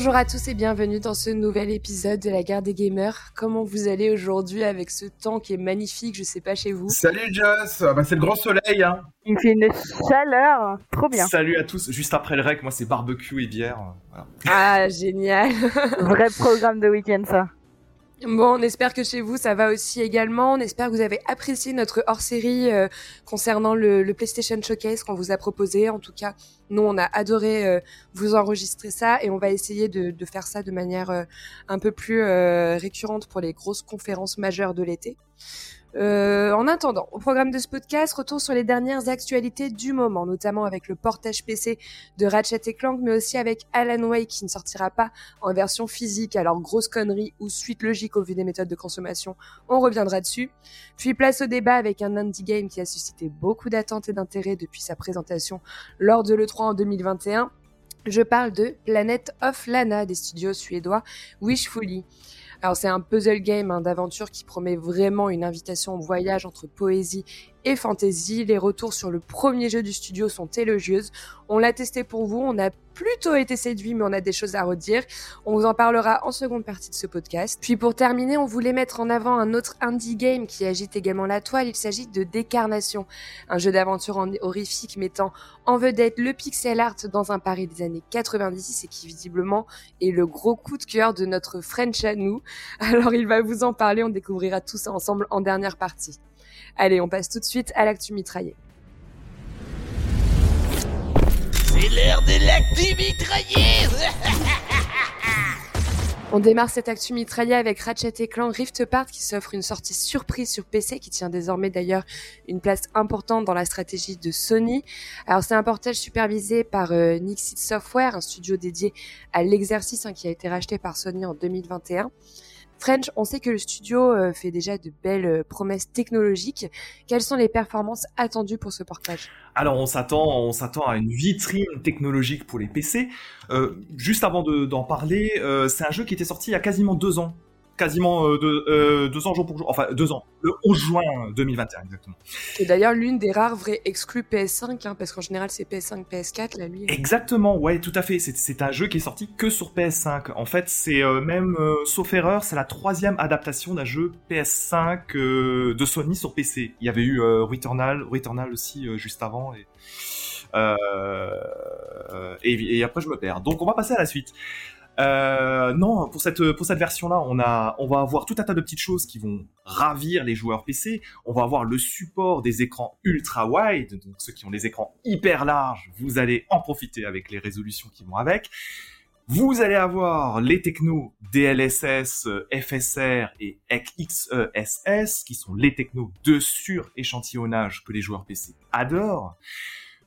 Bonjour à tous et bienvenue dans ce nouvel épisode de la Guerre des Gamers. Comment vous allez aujourd'hui avec ce temps qui est magnifique, je sais pas chez vous Salut Joss, ah bah, c'est le grand soleil hein. Il fait une chaleur, trop bien. Salut à tous, juste après le rec, moi c'est barbecue et bière. Ah génial Vrai programme de week-end ça. Bon, on espère que chez vous ça va aussi également. On espère que vous avez apprécié notre hors-série euh, concernant le, PlayStation Showcase qu'on vous a proposé. En tout cas, nous on a adoré euh, vous enregistrer ça et on va essayer de, faire ça de manière euh, un peu plus récurrente pour les grosses conférences majeures de l'été. Euh, en attendant, au programme de ce podcast, retour sur les dernières actualités du moment, notamment avec le portage PC de Ratchet Clank, mais aussi avec Alan Wake qui ne sortira pas en version physique. Alors grosse connerie ou suite logique au vu des méthodes de consommation, on reviendra dessus. Puis place au débat avec un indie game qui a suscité beaucoup d'attentes et d'intérêt depuis sa présentation lors de l'E3 en 2021. Je parle de Planet of Lana des studios suédois Wishfully. Alors c'est un puzzle game hein, d'aventure qui promet vraiment une invitation au voyage entre poésie et fantasy. Les retours sur le premier jeu du studio sont élogieuses. On l'a testé pour vous, on a plutôt été séduit, mais on a des choses à redire. On vous en parlera en seconde partie de ce podcast. Puis pour terminer, on voulait mettre en avant un autre indie game qui agite également la toile. Il s'agit de Décarnation, un jeu d'aventure horrifique mettant en vedette le pixel art dans un Paris des années 90 et qui visiblement est le gros coup de cœur de notre French à nous. Alors il va vous en parler, on découvrira tout ça ensemble en dernière partie. Allez, on passe tout de suite à l'actu mitraillé. C'est l'heure de l'actu mitraillé On démarre cette actu mitraillée avec Ratchet Clank Rift Apart qui s'offre une sortie surprise sur PC qui tient désormais d'ailleurs une place importante dans la stratégie de Sony. Alors c'est un portage supervisé par euh, Nixit Software, un studio dédié à l'exercice hein, qui a été racheté par Sony en 2021. French, on sait que le studio euh, fait déjà de belles euh, promesses technologiques. Quelles sont les performances attendues pour ce portage? Alors on s'attend, à une vitrine technologique pour les PC. Euh, juste avant d'en parler, c'est un jeu qui était sorti il y a quasiment deux ans quasiment euh, deux, euh, deux ans jour pour jour, enfin deux ans, le 11 juin 2021 exactement. C'est d'ailleurs l'une des rares vraies exclus PS5, hein, parce qu'en général c'est PS5, PS4, là lui. Exactement, ouais, tout à fait. C'est un jeu qui est sorti que sur PS5. En fait, c'est euh, même, sauf erreur, c'est la troisième adaptation d'un jeu PS5 de Sony sur PC. Il y avait eu Returnal, Returnal aussi juste avant et, et, et après je me perds. Donc on va passer à la suite. Euh, non, pour cette pour cette version-là, on a on va avoir tout un tas de petites choses qui vont ravir les joueurs PC. On va avoir le support des écrans ultra wide, donc ceux qui ont des écrans hyper larges, vous allez en profiter avec les résolutions qui vont avec. Vous allez avoir les technos DLSS, FSR et XESS, qui sont les technos de sur-échantillonnage que les joueurs PC adorent.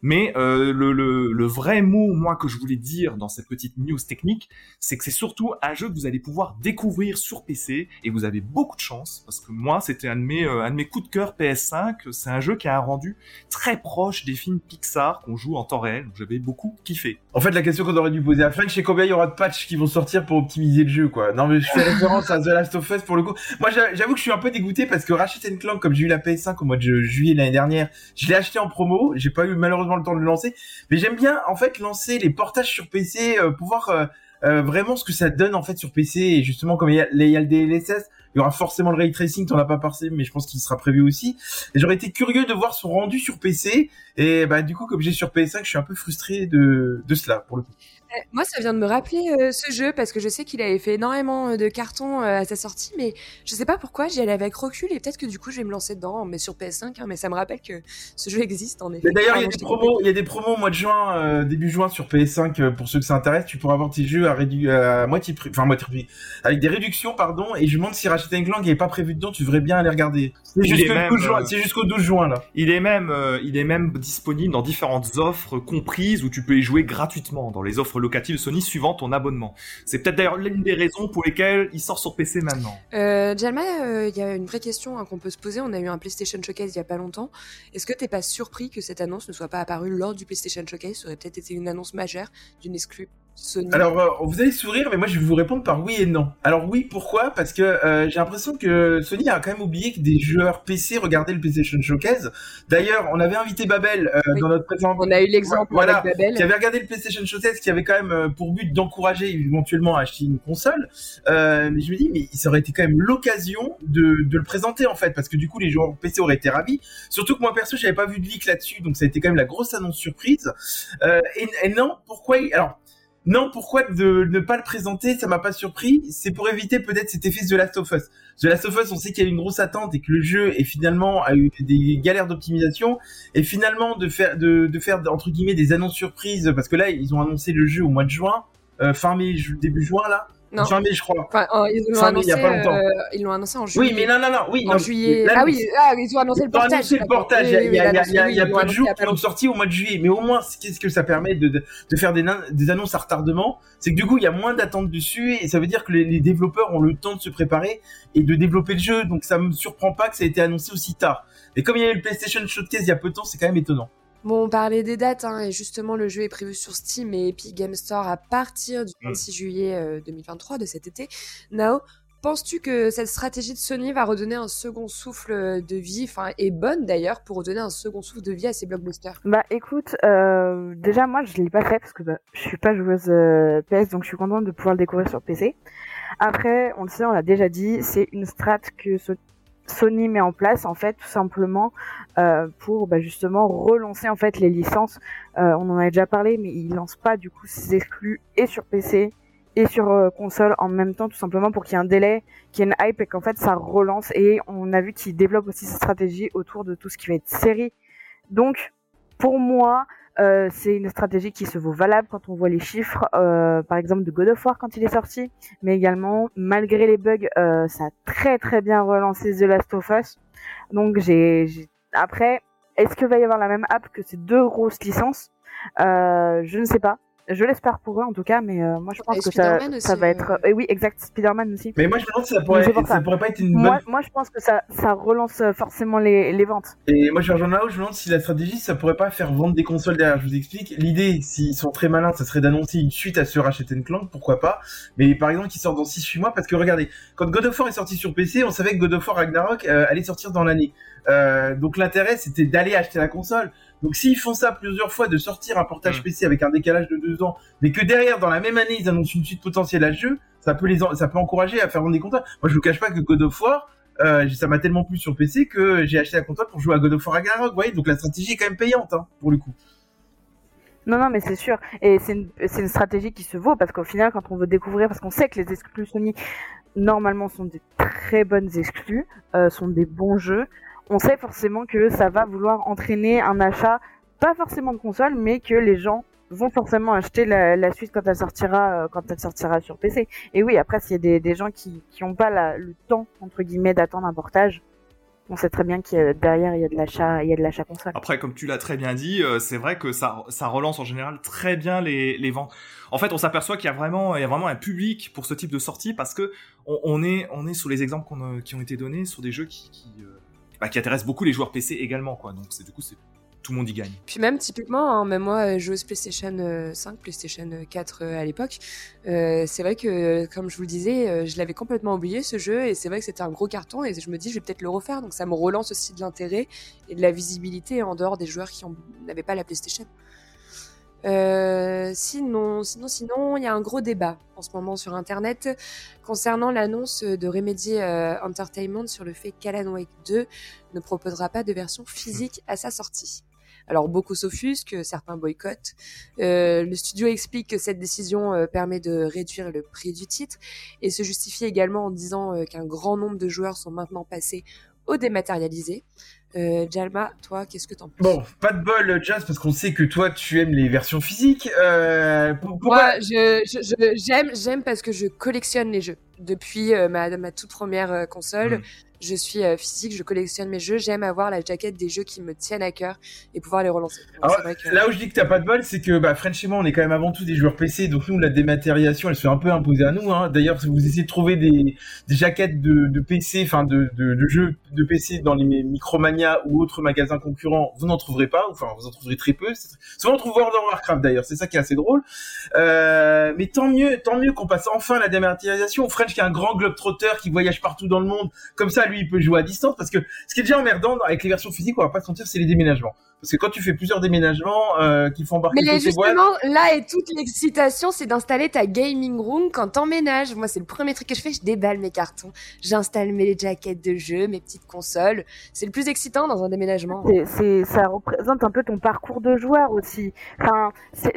Mais euh, le, le, le, vrai mot, moi, que je voulais dire dans cette petite news technique, c'est que c'est surtout un jeu que vous allez pouvoir découvrir sur PC et vous avez beaucoup de chance parce que moi, c'était un de mes euh, un de mes coups de cœur PS5. C'est un jeu qui a un rendu très proche des films Pixar qu'on joue en temps réel. J'avais beaucoup kiffé. En fait, la question qu'on aurait dû poser à French, c'est combien il y aura de patchs qui vont sortir pour optimiser le jeu, quoi. Non, mais je fais référence à The Last of Us pour le coup. Moi, j'avoue que je suis un peu dégoûté parce que Ratchet Clank, comme j'ai eu la PS5 au mois de juillet l'année dernière, je l'ai acheté en promo. J'ai pas eu malheureusement le temps de le lancer. Mais j'aime bien en fait lancer les portages sur PC, euh, pour voir euh, euh, vraiment ce que ça donne en fait sur PC. Et justement, comme il y a, y a le DLSS, il y aura forcément le ray tracing, t'en as pas passé, mais je pense qu'il sera prévu aussi. Et j'aurais été curieux de voir son rendu sur PC. Et bah du coup, comme j'ai sur PS5, je suis un peu frustré de, de cela pour le coup. Euh, moi, ça vient de me rappeler euh, ce jeu parce que je sais qu'il avait fait énormément euh, de cartons à sa sortie, mais je sais pas pourquoi j'y allais avec recul et peut-être que du coup je vais me lancer dedans, mais sur PS5. Hein, mais ça me rappelle que ce jeu existe en effet. D'ailleurs, il y a des promos, il y a des promos au mois de juin, début juin sur PS5 pour ceux que ça intéresse. Tu pourras avoir tes jeux à, rédu à moitié prix, enfin moitié prix, avec des réductions, pardon. Et je me demande si Ratchet Clank n'est pas prévu dedans. Tu devrais bien aller regarder. C'est jusqu'au 12 juin là. Il est même, il est même disponible dans différentes offres comprises où tu peux y jouer gratuitement dans les offres locative Sony suivant ton abonnement. C'est peut-être d'ailleurs l'une des raisons pour lesquelles il sort sur PC maintenant. Euh, Jalma, euh, il y a une vraie question hein, qu'on peut se poser. On a eu un PlayStation Showcase il y a pas longtemps. Est-ce que t'es pas surpris que cette annonce ne soit pas apparue lors du PlayStation Showcase? Ça aurait peut-être été une annonce majeure d'une exclue Sony Alors, euh, vous allez sourire, mais moi je vais vous répondre par oui et non. Alors oui, pourquoi? Parce que euh, j'ai l'impression que Sony a quand même oublié que des joueurs PC regardaient le PlayStation Showcase. D'ailleurs, on avait invité Babel euh, Oui. dans notre présent. On a eu l'exemple Voilà, avec Babel. qui avait regardé le PlayStation Showcase, qui avait quand même pour but d'encourager éventuellement à acheter une console. Euh, mais je me dis, mais ça aurait été quand même l'occasion de, de le présenter en fait, parce que du coup les joueurs PC auraient été ravis. Surtout que moi perso, j'avais pas vu de leak là-dessus, donc ça a été quand même la grosse annonce surprise. Et, et non, pourquoi Alors. Non, pourquoi de ne pas le présenter? Ça m'a pas surpris. C'est pour éviter peut-être cet effet The Last of Us. The Last of Us, on sait qu'il y a une grosse attente et que le jeu est finalement a eu des galères d'optimisation et finalement de faire de, de faire entre guillemets des annonces surprises parce que là ils ont annoncé le jeu au mois de juin, euh, fin mai, début juin là, Non. fin mai je crois. Enfin, euh, ils l'ont mai, il y annoncé, a pas longtemps. euh, ils l'ont annoncé en juillet. Oui, mais non non non, oui, en non, juillet. là, ah oui, ah, ils ont annoncé le Ils ont portage. annoncé le portage, il y Oui, a, oui, il y a- oui, il y a- là, il y a- il y a ils l'ont peu de annoncé jours qui longtemps. sortir au mois de juillet, mais au moins qu'est-ce que ça permet de, de, de faire des, annonces à retardement C'est que du coup il y a moins d'attente dessus et ça veut dire que les, les développeurs ont le temps de se préparer et de développer le jeu, donc ça me surprend pas que ça ait été annoncé aussi tard. Et comme il y a eu le PlayStation Showcase il y a peu de temps, c'est quand même étonnant. Bon, on parlait des dates, hein, et justement, le jeu est prévu sur Steam et Epic Game Store à partir du Mm. 26 juillet euh, 2023 de cet été. Nao, penses-tu que cette stratégie de Sony va redonner un second souffle de vie, enfin, est bonne d'ailleurs, pour redonner un second souffle de vie à ces blockbusters? Bah écoute, euh, déjà moi je l'ai pas fait parce que bah, je suis pas joueuse euh, PS donc je suis contente de pouvoir le découvrir sur PC. Après, on le sait, on l'a déjà dit, c'est une strat que Sony met en place en fait tout simplement euh, pour bah, justement relancer en fait les licences. Euh, on en a déjà parlé, mais ils lancent pas du coup ces exclus et sur PC et sur euh, console en même temps tout simplement pour qu'il y ait un délai, qu'il y ait une hype et qu'en fait ça relance et on a vu qu'ils développent aussi cette stratégie autour de tout ce qui va être série. Donc pour moi, euh, c'est une stratégie qui se vaut valable quand on voit les chiffres, euh, par exemple de God of War quand il est sorti, mais également malgré les bugs, euh, ça a très très bien relancé The Last of Us. Donc j'ai, après, est-ce que va y avoir la même app que ces deux grosses licences? Euh, Je ne sais pas. Je l'espère pour eux en tout cas, mais euh, moi je pense Et que ça, va euh. être. Et oui, exact, Spider-Man aussi. Mais moi je me demande si ça pourrait, pour ça ça. pourrait pas être une bonne Moi, moi je pense que ça, ça relance euh, forcément les, les ventes. Et moi, je rejoindre là où je me demande si la stratégie, ça pourrait pas faire vendre des consoles derrière. Je vous explique. L'idée, s'ils sont très malins, ça serait d'annoncer une suite à ce Ratchet Clank, pourquoi pas. Mais par exemple, qui sort dans 6-8 mois, parce que regardez, quand God of War est sorti sur PC, on savait que God of War Ragnarok euh, allait sortir dans l'année. Euh, donc l'intérêt, c'était d'aller acheter la console. Donc s'ils font ça plusieurs fois, de sortir un portage Mm. PC avec un décalage de deux ans, mais que derrière, dans la même année, ils annoncent une suite potentielle à ce jeu, ça peut les, en- ça peut encourager à faire vendre des consoles. Moi, je vous cache pas que God of War, euh, ça m'a tellement plu sur PC que j'ai acheté la console pour jouer à God of War Ragnarok, vous voyez, donc la stratégie est quand même payante, hein, pour le coup. Non, non, mais c'est sûr. Et c'est une, c'est une stratégie qui se vaut parce qu'au final, quand on veut découvrir, parce qu'on sait que les exclus Sony, normalement, sont des très bonnes exclus, euh, sont des bons jeux, on sait forcément que ça va vouloir entraîner un achat, pas forcément de console, mais que les gens vont forcément acheter la, suite quand elle sortira, euh, quand elle sortira sur PC. Et oui, après, s'il y a des, gens qui, qui ont pas le temps, entre guillemets, d'attendre un portage, on sait très bien y a, derrière, il y a de l'achat, il y a de l'achat console. Après, comme tu l'as très bien dit, euh, c'est vrai que ça, relance en général très bien les, ventes. En fait, on s'aperçoit qu'il y a vraiment, un public pour ce type de sortie parce que on, est, on est sur les exemples euh, qui ont été donnés sur des jeux qui, euh, bah, qui intéressent beaucoup les joueurs PC également, quoi. Donc, c'est du coup, c'est tout le monde y gagne. Puis même typiquement, hein, même moi, euh, joueuse PlayStation euh, 5, PlayStation 4 euh, à l'époque, euh, c'est vrai que, euh, comme je vous le disais, euh, je l'avais complètement oublié ce jeu, et c'est vrai que c'était un gros carton, et je me dis, je vais peut-être le refaire, donc ça me relance aussi de l'intérêt et de la visibilité en dehors des joueurs qui en- n'avaient pas la PlayStation. Euh, sinon, sinon, sinon, il y a un gros débat en ce moment sur Internet concernant l'annonce de Remedy euh, Entertainment sur le fait qu'Alan Wake 2 ne proposera pas de version physique à sa sortie. Alors beaucoup s'offusquent, certains boycottent. Euh, le studio explique que cette décision permet de réduire le prix du titre et se justifie également en disant qu'un grand nombre de joueurs sont maintenant passés au dématérialisé. Euh, Jalma, toi, qu'est-ce que t'en penses Bon, pas de bol, Jazz, parce qu'on sait que toi, tu aimes les versions physiques. Euh, pour- pourquoi Moi, je, je- je- j'aime, j'aime parce que je collectionne les jeux. Depuis euh, ma, ma toute première euh, console, Mm. Je suis physique, je collectionne mes jeux, j'aime avoir la jaquette des jeux qui me tiennent à cœur et pouvoir les relancer. Là où je dis que t'as pas de bol, c'est que bah, French et moi, on est quand même avant tout des joueurs PC, donc nous, la dématérialisation, elle se fait un peu imposer à nous. Hein. D'ailleurs, si vous essayez de trouver des, des jaquettes de, de PC, enfin de, de, de, jeux de PC dans les Micromania ou autres magasins concurrents, vous n'en trouverez pas, enfin vous en trouverez très peu. Souvent on trouve World of Warcraft d'ailleurs, c'est ça qui est assez drôle. Euh, mais tant mieux, tant mieux qu'on passe enfin la dématérialisation. French qui est un grand globe-trotter qui voyage partout dans le monde, comme ça lui il peut jouer à distance parce que ce qui est déjà emmerdant avec les versions physiques, on va pas se mentir, c'est les déménagements. Parce que quand tu fais plusieurs déménagements euh, qui font embarquer Mais justement, là est toute l'excitation, c'est d'installer ta gaming room quand t'emménages. Moi, c'est le premier truc que je fais, je déballe mes cartons, j'installe mes jaquettes de jeux, mes petites consoles. C'est le plus excitant dans un déménagement. C'est, ça représente un peu ton parcours de joueur aussi. Enfin,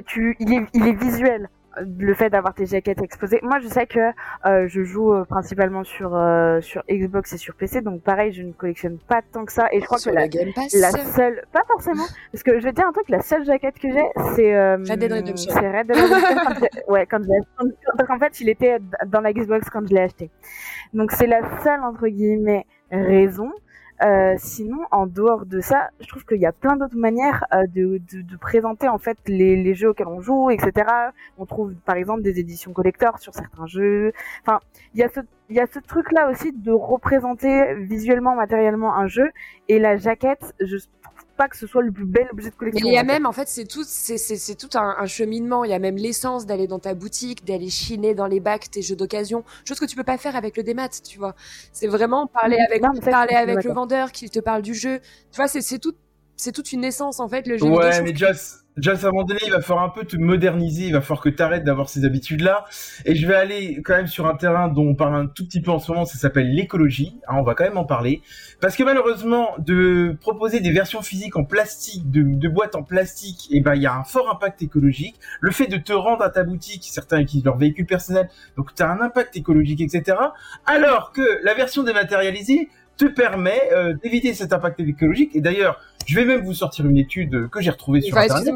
tu, il est, il est visuel le fait d'avoir tes jaquettes exposées. Moi, je sais que euh, je joue euh, principalement sur euh, sur Xbox et sur PC, donc pareil, je ne collectionne pas tant que ça. Et je crois que la, la seule, pas forcément, parce que je vais dire un truc, la seule jaquette que j'ai, c'est Red Dead Redemption. C'est Red Dead Redemption. ouais, quand je parce qu'en fait, il était dans la Xbox quand je l'ai acheté. Donc c'est la seule entre guillemets raison euh, sinon, en dehors de ça, je trouve qu'il y a plein d'autres manières euh, de, de, de, présenter en fait les, les, jeux auxquels on joue, etc. On trouve par exemple des éditions collector sur certains jeux. Enfin, il y a ce il y a ce truc là aussi de représenter visuellement, matériellement un jeu et la jaquette. Je pas que ce soit le plus bel objet de collection. Mais il y a même, en fait, c'est tout, c'est, c'est, c'est tout un, un, cheminement. Il y a même l'essence d'aller dans ta boutique, d'aller chiner dans les bacs tes jeux d'occasion, chose que tu peux pas faire avec le démat, tu vois. C'est vraiment parler avec, parler avec le vendeur, qu'il te parle du jeu. Tu vois, c'est, c'est tout, c'est toute une essence en fait le jeu ouais, mais Just, Just à un donné, il va falloir un peu te moderniser, il va falloir que tu arrêtes d'avoir ces habitudes-là. Et je vais aller quand même sur un terrain dont on parle un tout petit peu en ce moment, ça s'appelle l'écologie. Hein, on va quand même en parler. Parce que malheureusement, de proposer des versions physiques en plastique, de, boîtes en plastique, eh ben il y a un fort impact écologique. Le fait de te rendre à ta boutique, certains utilisent leur véhicule personnel, donc tu as un impact écologique, etc. Alors que la version dématérialisée te permet euh, d'éviter cet impact écologique. Et d'ailleurs, je vais même vous sortir une étude que j'ai retrouvée sur Internet.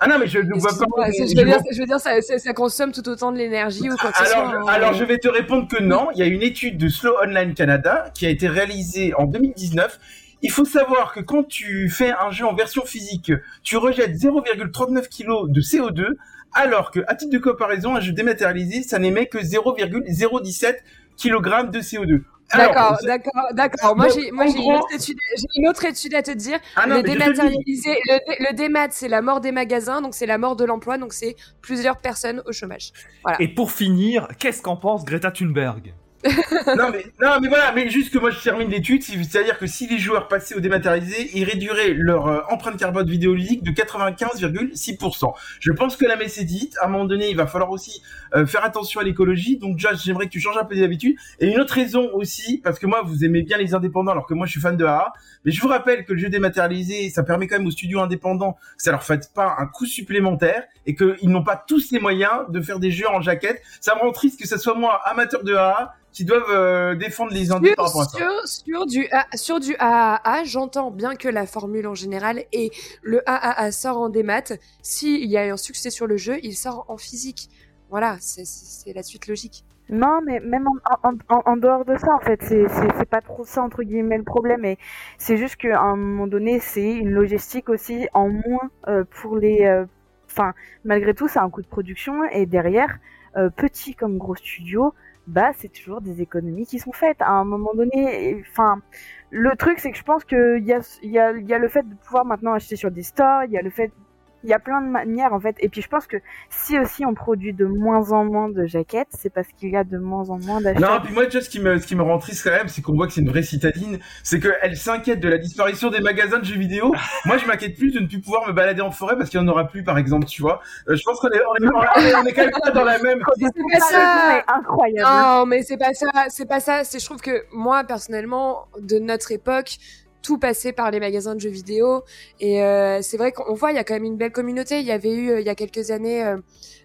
Ah non, mais je ne vois pas. Je, veux dire, je veux dire ça, ça, consomme tout autant de l'énergie ou quoi que alors, ce soit. Hein. Alors, je vais te répondre que non. Il y a une étude de Slow Online Canada qui a été réalisée en 2019 il faut savoir que quand tu fais un jeu en version physique, tu rejettes 0,39 kg de CO2, alors que, à titre de comparaison, un jeu dématérialisé, ça n'émet que 0,017 kg de CO2. D'accord, d'accord, d'accord. Moi, j'ai, une, autre étude, une autre étude à te dire. Ah le dématérialisé, le, le démat, c'est la mort des magasins, donc c'est la mort de l'emploi, donc c'est plusieurs personnes au chômage. Voilà. Et pour finir, qu'est-ce qu'en pense Greta Thunberg? Non mais non mais voilà mais juste que moi je termine l'étude c'est-à-dire que si les joueurs passaient au dématérialisé ils réduiraient leur euh, empreinte carbone vidéoludique de 95,6%. Je pense que la messe est dite. À un moment donné il va falloir aussi euh, faire attention à l'écologie. Donc déjà j'aimerais que tu changes un peu d'habitude. Et une autre raison aussi parce que moi vous aimez bien les indépendants alors que moi je suis fan de AA. Mais je vous rappelle que le jeu dématérialisé ça permet quand même aux studios indépendants que ça leur fasse pas un coût supplémentaire et qu'ils n'ont pas tous les moyens de faire des jeux en jaquette. Ça me rend triste que ce soit moi amateur de AA qui doivent euh, défendre les indés par rapport à ça. Sur, sur du, sur du AAA, j'entends bien que la formule en général et le AAA sort en démat. S'il y a un succès sur le jeu, il sort en physique. Voilà, c'est la suite logique. Non, mais même en, en, en, dehors de ça, en fait, c'est pas trop ça, entre guillemets, le problème. Et c'est juste qu'à un moment donné, c'est une logistique aussi en moins euh, pour les... Euh, enfin, malgré tout, c'est un coût de production. Et derrière, petit comme gros studio, bah c'est toujours des économies qui sont faites à un moment donné. Enfin, le truc c'est que je pense qu'il y a, y, a, y a le fait de pouvoir maintenant acheter sur des stores, il y a le fait il y a plein de manières en fait. Et puis je pense que si aussi on produit de moins en moins de jaquettes, c'est parce qu'il y a de moins en moins d'achats. Non, puis moi, ce qui me, ce qui me rend triste quand même, c'est qu'on voit que c'est une vraie citadine. C'est qu'elle s'inquiète de la disparition des magasins de jeux vidéo. moi, je m'inquiète plus de ne plus pouvoir me balader en forêt parce qu'il n'y en aura plus, par exemple, tu vois. Euh, je pense qu'on est, on est, on est, quand même pas dans la même. C'est pas ça. incroyable. Non, mais c'est pas ça. C'est pas ça. C'est, je trouve que moi, personnellement, de notre époque, tout passé par les magasins de jeux vidéo. Et euh, c'est vrai qu'on voit, il y a quand même une belle communauté. Il y avait eu, euh, il y a quelques années,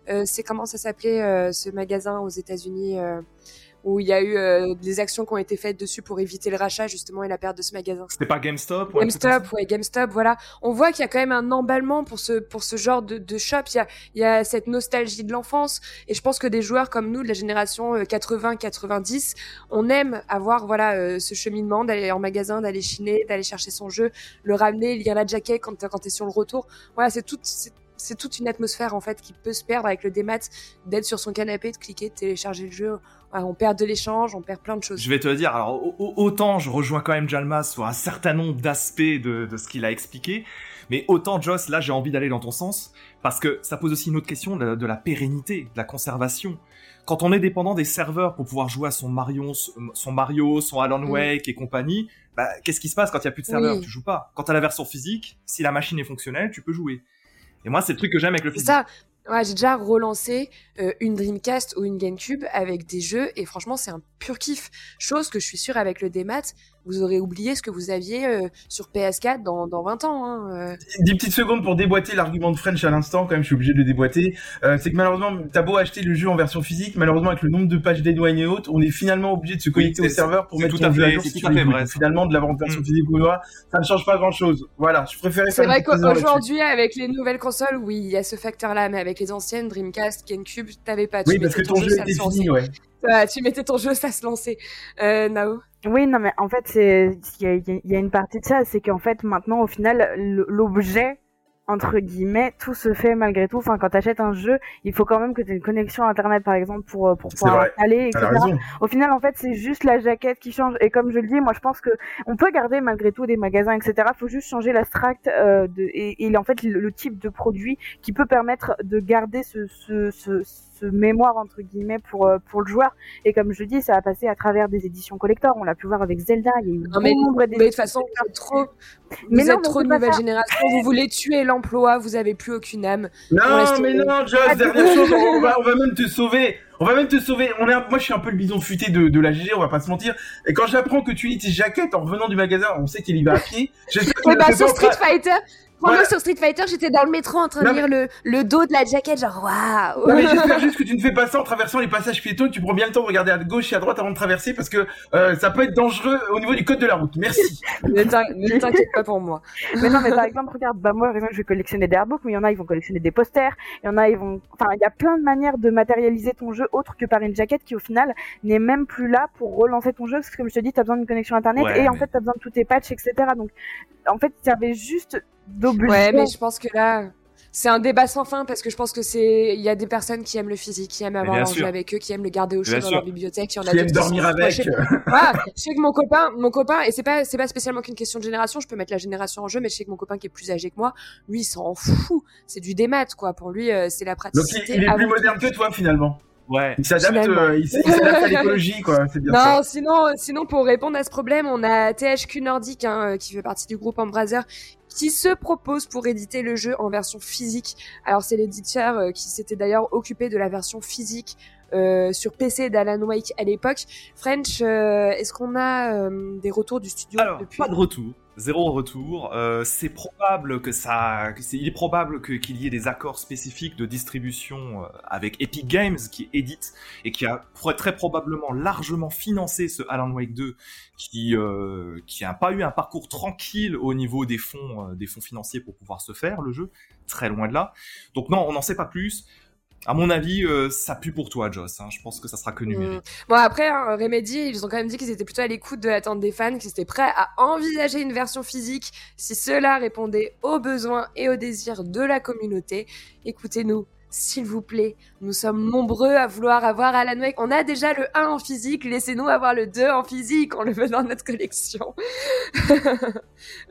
euh, c'est comment ça s'appelait ce magasin aux États-Unis où il y a eu euh, des actions qui ont été faites dessus pour éviter le rachat justement et la perte de ce magasin. C'était pas GameStop ouais, GameStop, ouais, GameStop, voilà. On voit qu'il y a quand même un emballement pour ce pour ce genre de, de shop. Il y a il y a cette nostalgie de l'enfance et je pense que des joueurs comme nous de la génération 80-90, euh, on aime avoir voilà euh, ce cheminement d'aller en magasin, d'aller chiner, d'aller chercher son jeu, le ramener, lire la jacket quand quand t'es sur le retour. Voilà, c'est tout c'est toute une atmosphère en fait qui peut se perdre avec le démat, d'être sur son canapé, de cliquer, de télécharger le jeu. On perd de l'échange, on perd plein de choses. Je vais te dire, alors autant je rejoins quand même Jalma sur un certain nombre d'aspects de, ce qu'il a expliqué, mais autant Joss, là j'ai envie d'aller dans ton sens, parce que ça pose aussi une autre question de, la pérennité, de la conservation. Quand on est dépendant des serveurs pour pouvoir jouer à son Mario, son Mario, son Alan mm. Wake et compagnie, bah, qu'est-ce qui se passe quand il n'y a plus de serveurs? Tu joues pas. Quand tu as la version physique, si la machine est fonctionnelle, tu peux jouer. Et moi, c'est le truc que j'aime avec le physique. ça. Ouais, j'ai déjà relancé euh, une Dreamcast ou une GameCube avec des jeux et franchement c'est un pur kiff. Chose que je suis sûre avec le démat, vous aurez oublié ce que vous aviez euh, sur PS4 dans, dans 20 ans. Hein, euh. Des petites secondes pour déboîter l'argument de French à l'instant, quand même, je suis obligé de le déboîter. Euh, c'est que malheureusement, t'as beau acheter le jeu en version physique, malheureusement, avec le nombre de pages d'éloignées et autres, on est finalement obligé de se connecter au serveur pour mettre tout à jeu à jour. Si finalement, de l'avoir en version mm. physique ou pas, ça ne change pas grand chose. Voilà, je préférais C'est vrai qu'aujourd'hui, avec les nouvelles consoles, oui, il y a ce facteur-là, mais avec les anciennes, Dreamcast, GameCube, t'avais pas. Oui, parce que ton, jeu était fini, ouais. Tu mettais ton jeu, ça se lançait. Euh, Nao Oui, non, mais en fait, il y, y, a une partie de ça, c'est qu'en fait, maintenant, au final, l'objet entre guillemets, tout se fait malgré tout. Enfin, quand tu achètes un jeu, il faut quand même que tu aies une connexion internet, par exemple, pour, euh, pour pouvoir installer, etc. Au final, en fait, c'est juste la jaquette qui change. Et comme je le dis, moi, je pense que on peut garder malgré tout des magasins, etc. Il faut juste changer l'abstract euh, de, et, et, en fait, le, type de produit qui peut permettre de garder ce, ce, ce, ce mémoire entre guillemets pour euh, pour le joueur. Et comme je dis, ça a passé à travers des éditions collector. On l'a pu voir avec Zelda. Il y a eu non, mais, de toute façon, trop. Vous êtes trop de nouvelle génération. Vous voulez tuer l'emploi. Vous avez plus aucune âme. Non, mais non, Joss, dernière chose, on va, on va même te sauver. On va même te sauver. On est moi, je suis un peu le bison futé de, de la GG, on va pas se mentir. Et quand j'apprends que tu lis tes jaquettes en revenant du magasin, on sait qu'il y va à pied. Bah, sur Street Fighter, moi, sur Street Fighter, j'étais dans le métro en train de lire le, le, dos de la jaquette, genre waouh. mais j'espère juste que tu ne fais pas ça en traversant les passages piétons, tu prends bien le temps de regarder à gauche et à droite avant de traverser parce que euh, ça peut être dangereux au niveau du code de la route. Merci. ne t'inquiète pas pour moi. Mais non, mais par exemple, regarde, bah moi, je vais collectionner des artbooks, mais il y en a, ils vont collectionner des posters, il y en a, ils vont, enfin, il y a plein de manières de matérialiser ton jeu autre que par une jaquette qui, au final, n'est même plus là pour relancer ton jeu parce que, comme je te dis, t'as besoin d'une connexion internet et en fait, t'as besoin de tous tes patchs, etc. Donc, en fait, il y avait juste Ouais, mais je pense que là, c'est un débat sans fin parce que je pense que c'est il y a des personnes qui aiment le physique, qui aiment avoir l'enjeu avec eux, qui aiment le garder au chaud dans leur bibliothèque, qui en aiment dormir avec. je, sais... je sais que mon copain, mon copain et c'est pas c'est pas spécialement qu'une question de génération, je peux mettre la génération en jeu mais je sais que mon copain qui est plus âgé que moi, lui il s'en fout, c'est du démat quoi pour lui euh, c'est la praticité. Donc il, est plus moderne que toi finalement. Ouais. Il s'adapte, euh, il s'adapte à l'écologie, quoi. C'est bien. Non, sinon, sinon, pour répondre à ce problème, on a THQ Nordic, hein, euh, qui fait partie du groupe Embracer, qui se propose pour éditer le jeu en version physique. Alors c'est l'éditeur euh, qui s'était d'ailleurs occupé de la version physique euh, sur PC d'Alan Wake à l'époque. French, euh, est-ce qu'on a des retours du studio Alors, pas de retour zéro retour. Euh, c'est probable que ça, il est probable qu'il y ait des accords spécifiques de distribution euh, avec Epic Games qui édite et qui a très probablement largement financé ce Alan Wake 2 qui euh, qui a pas eu un parcours tranquille au niveau des fonds des fonds financiers pour pouvoir se faire le jeu, très loin de là. Donc non, on n'en sait pas plus à mon avis, euh, ça pue pour toi, Joss. Hein. Je pense que ça sera que mm. numérique. Bon, après, hein, Remedy, ils ont quand même dit qu'ils étaient plutôt à l'écoute de l'attente des fans, qu'ils étaient prêts à envisager une version physique si cela répondait aux besoins et aux désirs de la communauté. Écoutez-nous, s'il vous plaît. Nous sommes nombreux à vouloir avoir Alan Wake. On a déjà le 1 en physique, laissez-nous avoir le 2 en physique, on le veut dans notre collection.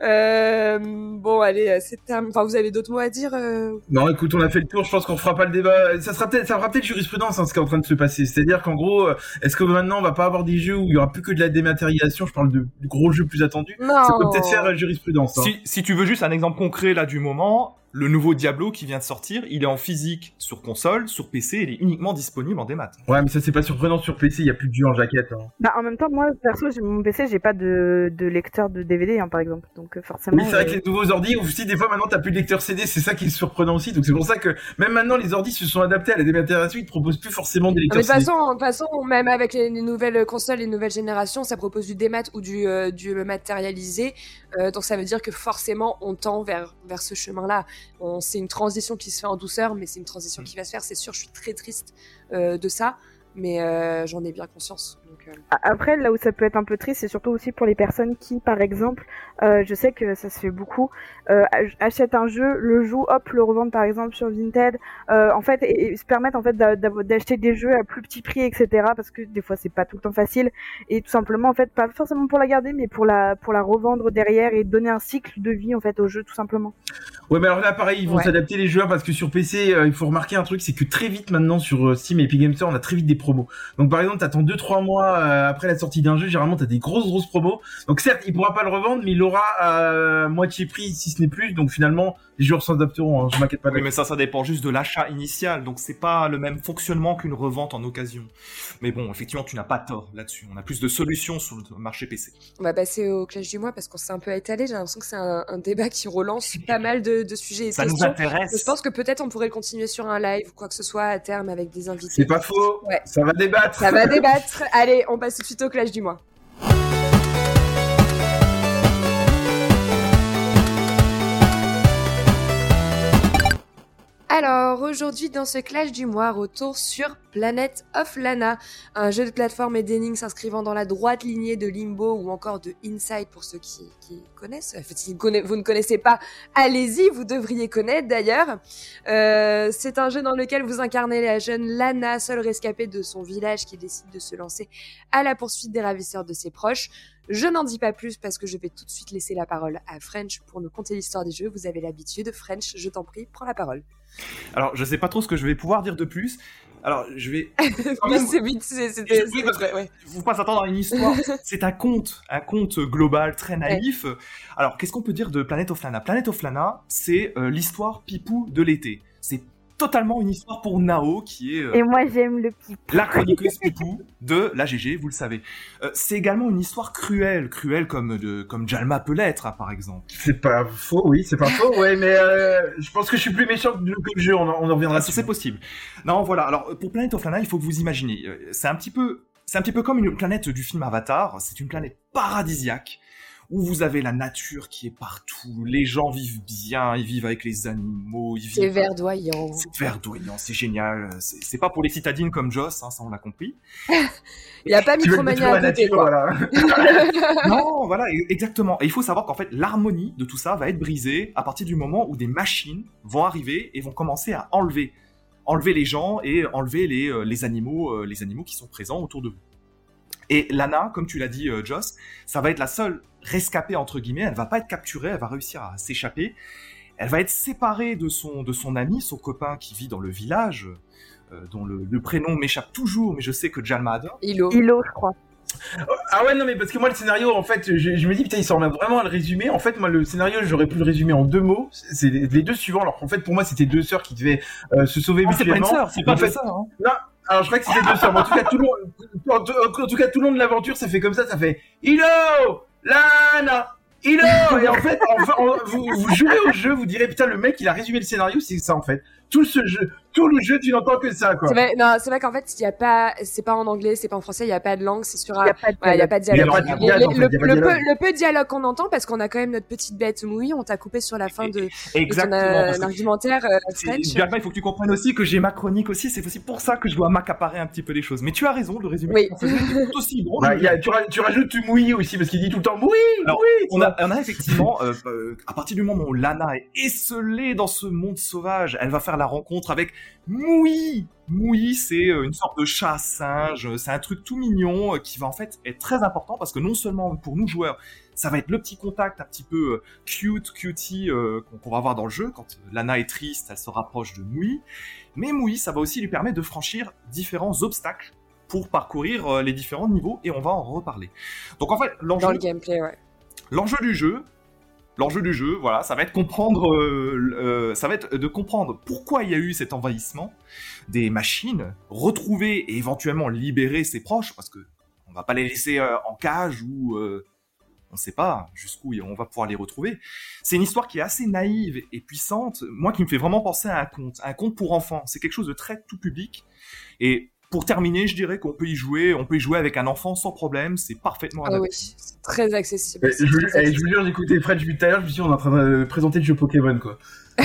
euh, bon, allez, c'est terminé. Enfin, vous avez d'autres mots à dire euh Non, écoute, on a fait le tour, je pense qu'on fera pas le débat. Ça sera peut-être ça fera peut-être jurisprudence hein, ce qui est en train de se passer. C'est-à-dire qu'en gros, euh, est-ce que maintenant on va pas avoir des jeux où il y aura plus que de la dématérialisation, je parle de, gros jeux plus attendus non. Ça peut peut-être faire euh, jurisprudence. Hein. Si, si tu veux juste un exemple concret là du moment, le nouveau Diablo qui vient de sortir, il est en physique sur console, sur PC, il est uniquement disponible en démat. Ouais, mais ça c'est pas surprenant sur PC, il y a plus de jeux en jaquette. Hein. Bah, en même temps, moi perso, mon PC, j'ai pas de, de lecteur de DVD, hein, par exemple, donc euh, forcément. Oui, c'est vrai euh, que les nouveaux ordi, aussi des fois maintenant t'as plus de lecteur CD, c'est ça qui est surprenant aussi. Donc c'est pour ça que même maintenant les ordis se sont adaptés à la dématérialisation, ils te proposent plus forcément des Non, lecteurs mais de toute CD. façon, de toute façon, même avec les, les nouvelles consoles, les nouvelles générations, ça propose du démat ou du, euh, du matérialisé. Euh, donc ça veut dire que forcément, on tend vers, vers ce chemin-là. On- C'est une transition qui se fait en douceur, mais c'est une transition qui va se faire. C'est sûr, je suis très triste euh, de ça, mais euh, j'en ai bien conscience. Donc, euh, Après, là où ça peut être un peu triste, c'est surtout aussi pour les personnes qui, par exemple, euh, je sais que ça se fait beaucoup, euh, ach- achètent un jeu, le jouent, hop, le revendent par exemple sur Vinted, euh, en fait, et, et se permettent en fait d'a- d'a- d'acheter des jeux à plus petit prix, etc. Parce que des fois, c'est pas tout le temps facile, et tout simplement, en fait, pas forcément pour la garder, mais pour la pour la revendre derrière et donner un cycle de vie en fait au jeu, tout simplement. Ouais, mais alors là, pareil, ils vont Ouais. s'adapter les joueurs parce que sur PC, euh, il faut remarquer un truc, c'est que très vite maintenant sur Steam et Epic Games Store, on a très vite des promos. Donc par exemple, t'attends 2-3 mois euh, après la sortie d'un jeu, généralement t'as des grosses grosses promos. Donc certes, il pourra pas le revendre, mais il aura à moitié prix si ce n'est plus. Donc finalement, les joueurs s'adapteront. Hein, je m'inquiète pas. de Oui, mais ça, ça dépend juste de l'achat initial, donc c'est pas le même fonctionnement qu'une revente en occasion. Mais bon, effectivement, tu n'as pas tort là-dessus. On a plus de solutions sur le marché PC. on va passer au clash du mois parce qu'on s'est un peu étalé. J'ai l'impression que c'est un, un débat qui relance pas mal de, de sujets et Ça nous intéresse. Je pense que peut-être on pourrait le continuer sur un live ou quoi que ce soit à terme avec des invités. C'est pas faux. Ouais. Ça va débattre. Ça va débattre. Allez, on passe tout de suite au clash du mois. Alors, aujourd'hui, dans ce clash du mois, retour sur Planet of Lana, un jeu de plateforme et d'énigmes s'inscrivant dans la droite lignée de Limbo ou encore de Inside pour ceux qui, connaissent. Enfin, si vous ne connaissez pas, allez-y, vous devriez connaître d'ailleurs. Euh, c'est un jeu dans lequel vous incarnez la jeune Lana, seule rescapée de son village qui décide de se lancer à la poursuite des ravisseurs de ses proches. Je n'en dis pas plus parce que je vais tout de suite laisser la parole à French pour nous conter l'histoire du jeu. Vous avez l'habitude. French, je t'en prie, prends la parole. Alors, je sais pas trop ce que je vais pouvoir dire de plus. Alors, je vais. Même- c'est vite, c'est- c'était Oui, c'était parce que- vrai, ouais. Faut pas s'attendre à une histoire. C'est un conte, un conte global très naïf. Alors, qu'est-ce qu'on peut dire de Planet of Lana Planet of Lana, c'est euh, l'histoire pipou de l'été. C'est totalement une histoire pour Nao, qui est euh, Et moi, j'aime le petit. la chroniqueuse pipou de la GG, vous le savez. Euh, c'est également une histoire cruelle, cruelle comme de comme Jalma peut l'être, hein, par exemple. C'est pas faux, oui, c'est pas faux, ouais, mais euh, je pense que je suis plus méchant que le jeu, on en, on en reviendra Ah, c'est possible. Non, voilà. Alors pour Planet of Lana, il faut que vous imaginez. euh, C'est un petit peu, c'est un petit peu comme une planète du film Avatar. C'est une planète paradisiaque où vous avez la nature qui est partout. Les gens vivent bien, ils vivent avec les animaux, ils C'est verdoyant. C'est verdoyant, c'est génial. C'est c'est pas pour les citadines comme Joss, hein, ça on l'a compris. Il n'y a pas Micromania à côté, voilà. non, voilà, e- exactement. Et il faut savoir qu'en fait, l'harmonie de tout ça va être brisée à partir du moment où des machines vont arriver et vont commencer à enlever, enlever les gens et enlever les, euh, les animaux, euh, les animaux qui sont présents autour de vous. Et Lana, comme tu l'as dit, euh, Joss, ça va être la seule rescapée entre guillemets. Elle va pas être capturée, elle va réussir à s'échapper. Elle va être séparée de son de son ami, son copain qui vit dans le village, euh, dont le, le prénom m'échappe toujours, mais je sais que Jalma adore. Ilo. Ilo, je crois. Ah ouais, non, mais parce que moi, le scénario, en fait, je, je me dis, putain, ils s'en vraiment à le résumer. En fait, moi, le scénario, j'aurais pu le résumer en deux mots. C'est les les deux suivants. Alors qu'en fait, pour moi, c'était deux sœurs qui devaient euh, se sauver Ah, c'est pas une mutuellement. sœur, c'est pas une sœur. Hein. Alors, je crois que c'était deux sœurs. Mais en tout cas, tout le long, en, tout- cas, tout le long de l'aventure, ça fait comme ça, ça fait Ilo, Lana, Ilo. Et en fait, en- vous, vous jouez au jeu, vous direz, putain, le mec, il a résumé le scénario, c'est ça, en fait. Tout ce jeu, tout le jeu, tu n'entends que ça, quoi. C'est vrai, non, c'est vrai qu'en fait, il y a pas, c'est pas en anglais, c'est pas en français, il y a pas de langue, c'est sur Il un, n'y a pas de Ouais, il y a pas de dialogue. pas de le, de peu, dialogue. le peu de dialogue qu'on entend, parce qu'on a quand même notre petite bête Moui, on t'a coupé sur la fin de, de ton Exactement. euh, argumentaire euh. Jalma, il faut que tu comprennes aussi que j'ai ma chronique aussi. C'est aussi pour ça que je dois m'accaparer un petit peu les choses. Mais tu as raison, le résumé Oui. français est tout aussi y a- tu, ra- tu rajoutes tu mouilles aussi, parce qu'il dit tout le temps mouille, Alors, mouille. On a, on a effectivement, euh, euh, à partir du moment où Lana est esselée dans ce monde sauvage, elle va faire la rencontre avec Moui. Moui, c'est euh, une sorte de chat singe, c'est un truc tout mignon euh, qui va en fait être très important parce que non seulement pour nous joueurs, ça va être le petit contact un petit peu euh, cute, cutie euh, qu'on va avoir dans le jeu quand Lana est triste, elle se rapproche de Moui, mais Moui, ça va aussi lui permettre de franchir différents obstacles pour parcourir les différents niveaux et on va en reparler. Donc en fait, l'enjeu Dans le gameplay, ouais. L'enjeu du jeu, L'enjeu du jeu, voilà, ça va être comprendre, euh, euh, ça va être de comprendre pourquoi il y a eu cet envahissement des machines, retrouver et éventuellement libérer ses proches, parce que on va pas les laisser euh, en cage ou on ne sait pas jusqu'où on va pouvoir les retrouver. C'est une histoire qui est assez naïve et puissante, moi qui me fait vraiment penser à un conte, un conte pour enfants. C'est quelque chose de très tout public et pour terminer, je dirais qu'on peut y jouer, on peut y jouer avec un enfant sans problème, c'est parfaitement ah oui, c'est très accessible. je, je vous jure, écouté Fred depuis tout à l'heure, je me suis dit, on est en train de présenter le jeu Pokémon, quoi.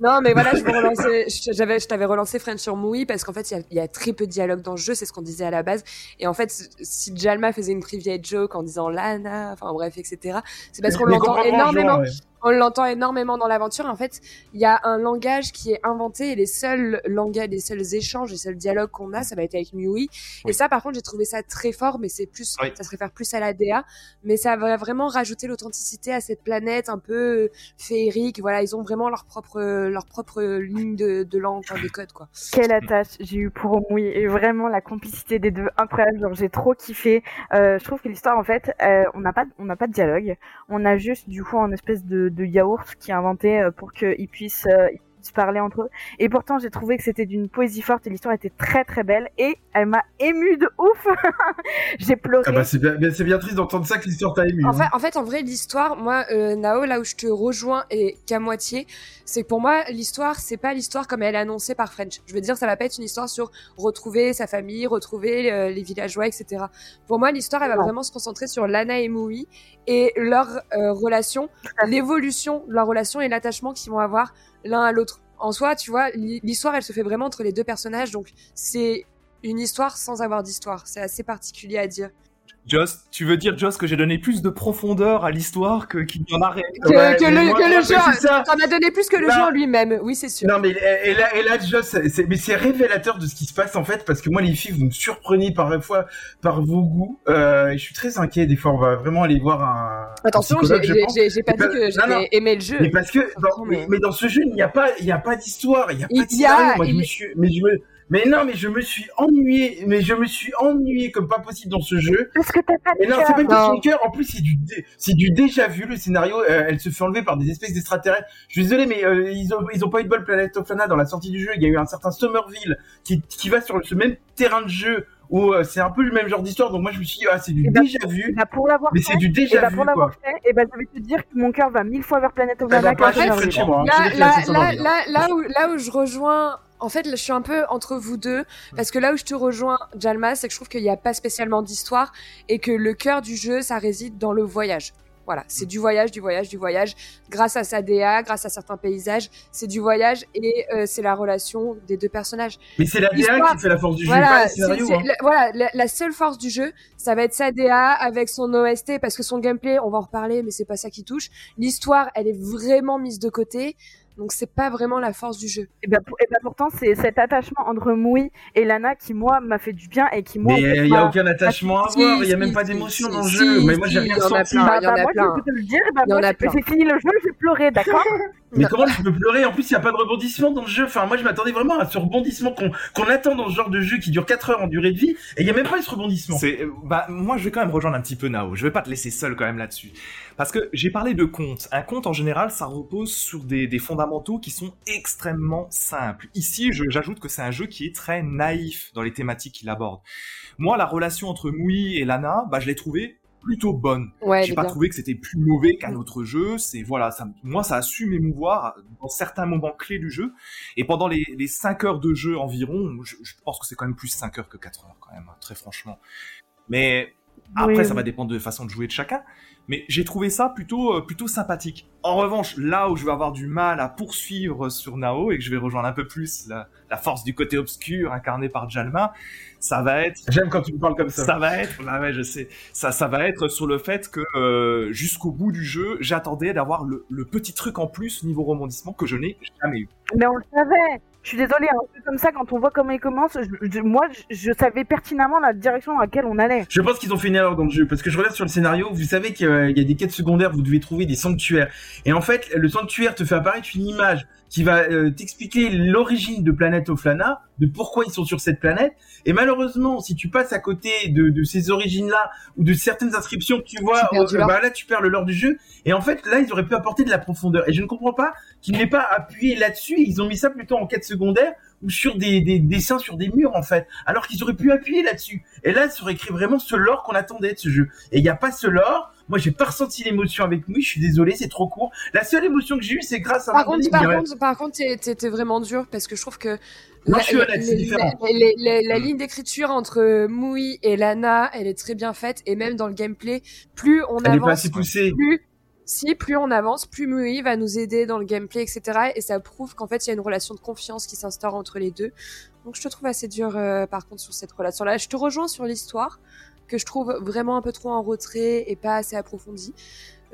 non, mais voilà, je, relancer, j'avais, je t'avais relancé French sur Moui parce qu'en fait, il y, y, a très peu de dialogue dans le jeu, c'est ce qu'on disait à la base. Et en fait, si Jalma faisait une private joke en disant Lana, enfin bref, etc., c'est parce qu'on l'entend énormément on l'entend énormément dans l'aventure. En fait, il y a un langage qui est inventé et les seuls langages, les seuls échanges, les seuls dialogues qu'on a, ça va être avec Miui. Et ça, par contre, j'ai trouvé ça très fort, mais c'est plus, ça se réfère plus à la DA, mais ça va vraiment rajouter l'authenticité à cette planète un peu féerique. Voilà, ils ont vraiment leur propre, leur propre ligne de, de langue, de code, quoi. Quelle attache j'ai eu pour Miui et vraiment la complicité des deux incroyable. Genre, j'ai trop kiffé. Euh, je trouve que l'histoire, en fait, euh, on n'a pas, on n'a pas de dialogue. On a juste, du coup, en espèce de de yaourt qui est inventé euh, pour qu'ils puissent euh, se parler entre eux. Et pourtant, j'ai trouvé que c'était d'une poésie forte et l'histoire était très très belle et elle m'a ému de ouf. j'ai pleuré. Ah bah c'est bien, bien, triste d'entendre ça que l'histoire t'a ému. En, hein. fait, en fait, en vrai, l'histoire, moi, euh, Nao, là où je te rejoins et qu'à moitié, c'est que pour moi, l'histoire, c'est pas l'histoire comme elle est annoncée par French. Je veux dire, ça va pas être une histoire sur retrouver sa famille, retrouver euh, les villageois, etc. Pour moi, l'histoire, elle va vraiment se concentrer sur Lana et Moui et leur euh, relation, l'évolution de leur relation et l'attachement qu'ils vont avoir l'un à l'autre. En soi, tu vois, l'histoire, elle se fait vraiment entre les deux personnages, donc c'est une histoire sans avoir d'histoire. C'est assez particulier à dire. Joss, tu veux dire, Joss, que j'ai donné plus de profondeur à l'histoire que qu'il n'y en a rien. Que, que, le, que le jeu, t'en as donné plus que le jeu en lui-même, oui, c'est sûr. Non, mais et là, et là Joss, c'est, mais c'est révélateur de ce qui se passe en fait, parce que moi, les filles, vous me surprenez parfois par vos goûts. Euh, je suis très inquiet des fois. On va vraiment aller voir un. Attention, j'ai, j'ai, j'ai pas dit que j'avais aimé le jeu. Mais parce que, dans, mais... mais... dans ce jeu, il n'y a pas, il y a pas d'histoire, il y a pas de scénario. Moi, je me suis, mais je me mais non, mais je me suis ennuyé, mais je me suis ennuyé comme pas possible dans ce jeu. Parce que t'as pas de non, c'est pas une question de cœur. En plus, c'est du, c'est du déjà vu. Le scénario, euh, elle se fait enlever par des espèces d'extraterrestres. Je suis désolé, mais euh, ils ont, ils ont pas eu de bol Planet of Lana dans la sortie du jeu. Il y a eu un certain Somerville qui, qui va sur ce même terrain de jeu où euh, c'est un peu le même genre d'histoire. Donc moi, je me suis dit, ah, c'est du bah, déjà vu. Bah pour l'avoir mais c'est du déjà bah, vu. Pour l'avoir fait, et bah, je vais te dire que mon cœur va mille fois vers Planet of Lana. Là, là, là, là, où, là où je rejoins en fait, je suis un peu entre vous deux, parce que là où je te rejoins, Jalma, c'est que je trouve qu'il n'y a pas spécialement d'histoire et que le cœur du jeu, ça réside dans le voyage. Voilà, c'est mm. du voyage, du voyage, du voyage, grâce à sa DA, grâce à certains paysages, c'est du voyage et euh, c'est la relation des deux personnages. Mais c'est la DA qui fait la force du jeu, voilà, pas scénario, hein. la, voilà, la, seule force du jeu, ça va être sa DA avec son OST parce que son gameplay, on va en reparler, mais c'est pas ça qui touche. L'histoire, elle est vraiment mise de côté. Donc c'est pas vraiment la force du jeu. Et ben, et ben pourtant c'est cet attachement entre Moui et Lana qui moi m'a fait du bien et qui moi. Mais il y a aucun attachement à voir, il y a même pas d'émotion dans le jeu. mais moi j'ai rien senti. Bah, bah, moi je peux te le dire, bah, moi j'ai fini le jeu, j'ai pleuré, d'accord Mais comment tu peux pleurer? En plus, il n'y a pas de rebondissement dans le jeu. Enfin, moi, je m'attendais vraiment à ce rebondissement qu'on attend dans ce genre de jeu qui dure 4 heures en durée de vie, et il n'y a même pas ce rebondissement. C'est, bah, moi, je vais quand même rejoindre un petit peu Nao. Je vais pas te laisser seul quand même là-dessus. Parce que j'ai parlé de conte. Un conte, en général, ça repose sur des, des fondamentaux qui sont extrêmement simples. Ici, j'ajoute que c'est un jeu qui est très naïf dans les thématiques qu'il aborde. Moi, la relation entre Moui et Lana, bah, je l'ai trouvé plutôt bonne. Ouais, J'ai pas trouvé que c'était plus mauvais qu'un autre jeu. C'est voilà, ça, moi ça a su m'émouvoir dans certains moments clés du jeu. Et pendant les, les 5 heures de jeu environ, je, pense que c'est quand même plus 5 heures que 4 heures quand même, hein, très franchement. Mais après, ça va dépendre de la façon de jouer de chacun. Mais j'ai trouvé ça plutôt euh, plutôt sympathique. En revanche, là où je vais avoir du mal à poursuivre sur Nao et que je vais rejoindre un peu plus la, la force du côté obscur incarné par Jalma, ça va être. J'aime quand tu me parles comme ça. Ça va être, bah ouais, je sais. Ça, ça va être sur le fait que euh, jusqu'au bout du jeu, j'attendais d'avoir le, le, petit truc en plus niveau rebondissement que je n'ai jamais eu. Mais on le savait. Je suis désolée, un peu comme ça, quand on voit comment il commence, moi, je, savais pertinemment la direction dans laquelle on allait. Je pense qu'ils ont fait une erreur dans le jeu, parce que je regarde sur le scénario, vous savez qu'il y a des quêtes secondaires, vous devez trouver des sanctuaires. Et en fait, le sanctuaire te fait apparaître une image qui va euh, t'expliquer l'origine de Planet of Lana, de pourquoi ils sont sur cette planète. Et malheureusement, si tu passes à côté de, de ces origines-là ou de certaines inscriptions que tu vois, Tu perds du bah là tu perds le lore du jeu. Et en fait, là ils auraient pu apporter de la profondeur. Et je ne comprends pas qu'ils n'aient pas appuyé là-dessus. Ils ont mis ça plutôt en quête secondaire ou sur des, des dessins sur des murs en fait. Alors qu'ils auraient pu appuyer là-dessus. Et là, ça aurait créé vraiment ce lore qu'on attendait de ce jeu. Et il n'y a pas ce lore. Moi, j'ai pas ressenti l'émotion avec lui. Je suis désolé, c'est trop court. La seule émotion que j'ai eue, c'est grâce à. Par contre, par dirait- contre, par contre, t'es vraiment dur parce que je trouve que Non, la, je suis honnête, c'est différent. la- ligne d'écriture entre Moui et Lana, elle est très bien faite et même dans le gameplay, plus on Elle est pas avance, assez poussée. plus si plus on avance, plus Moui va nous aider dans le gameplay, etc. Et ça prouve qu'en fait il y a une relation de confiance qui s'instaure entre les deux. Donc je te trouve assez dur euh, par contre sur cette relation-là. Je te rejoins sur l'histoire que je trouve vraiment un peu trop en retrait et pas assez approfondie.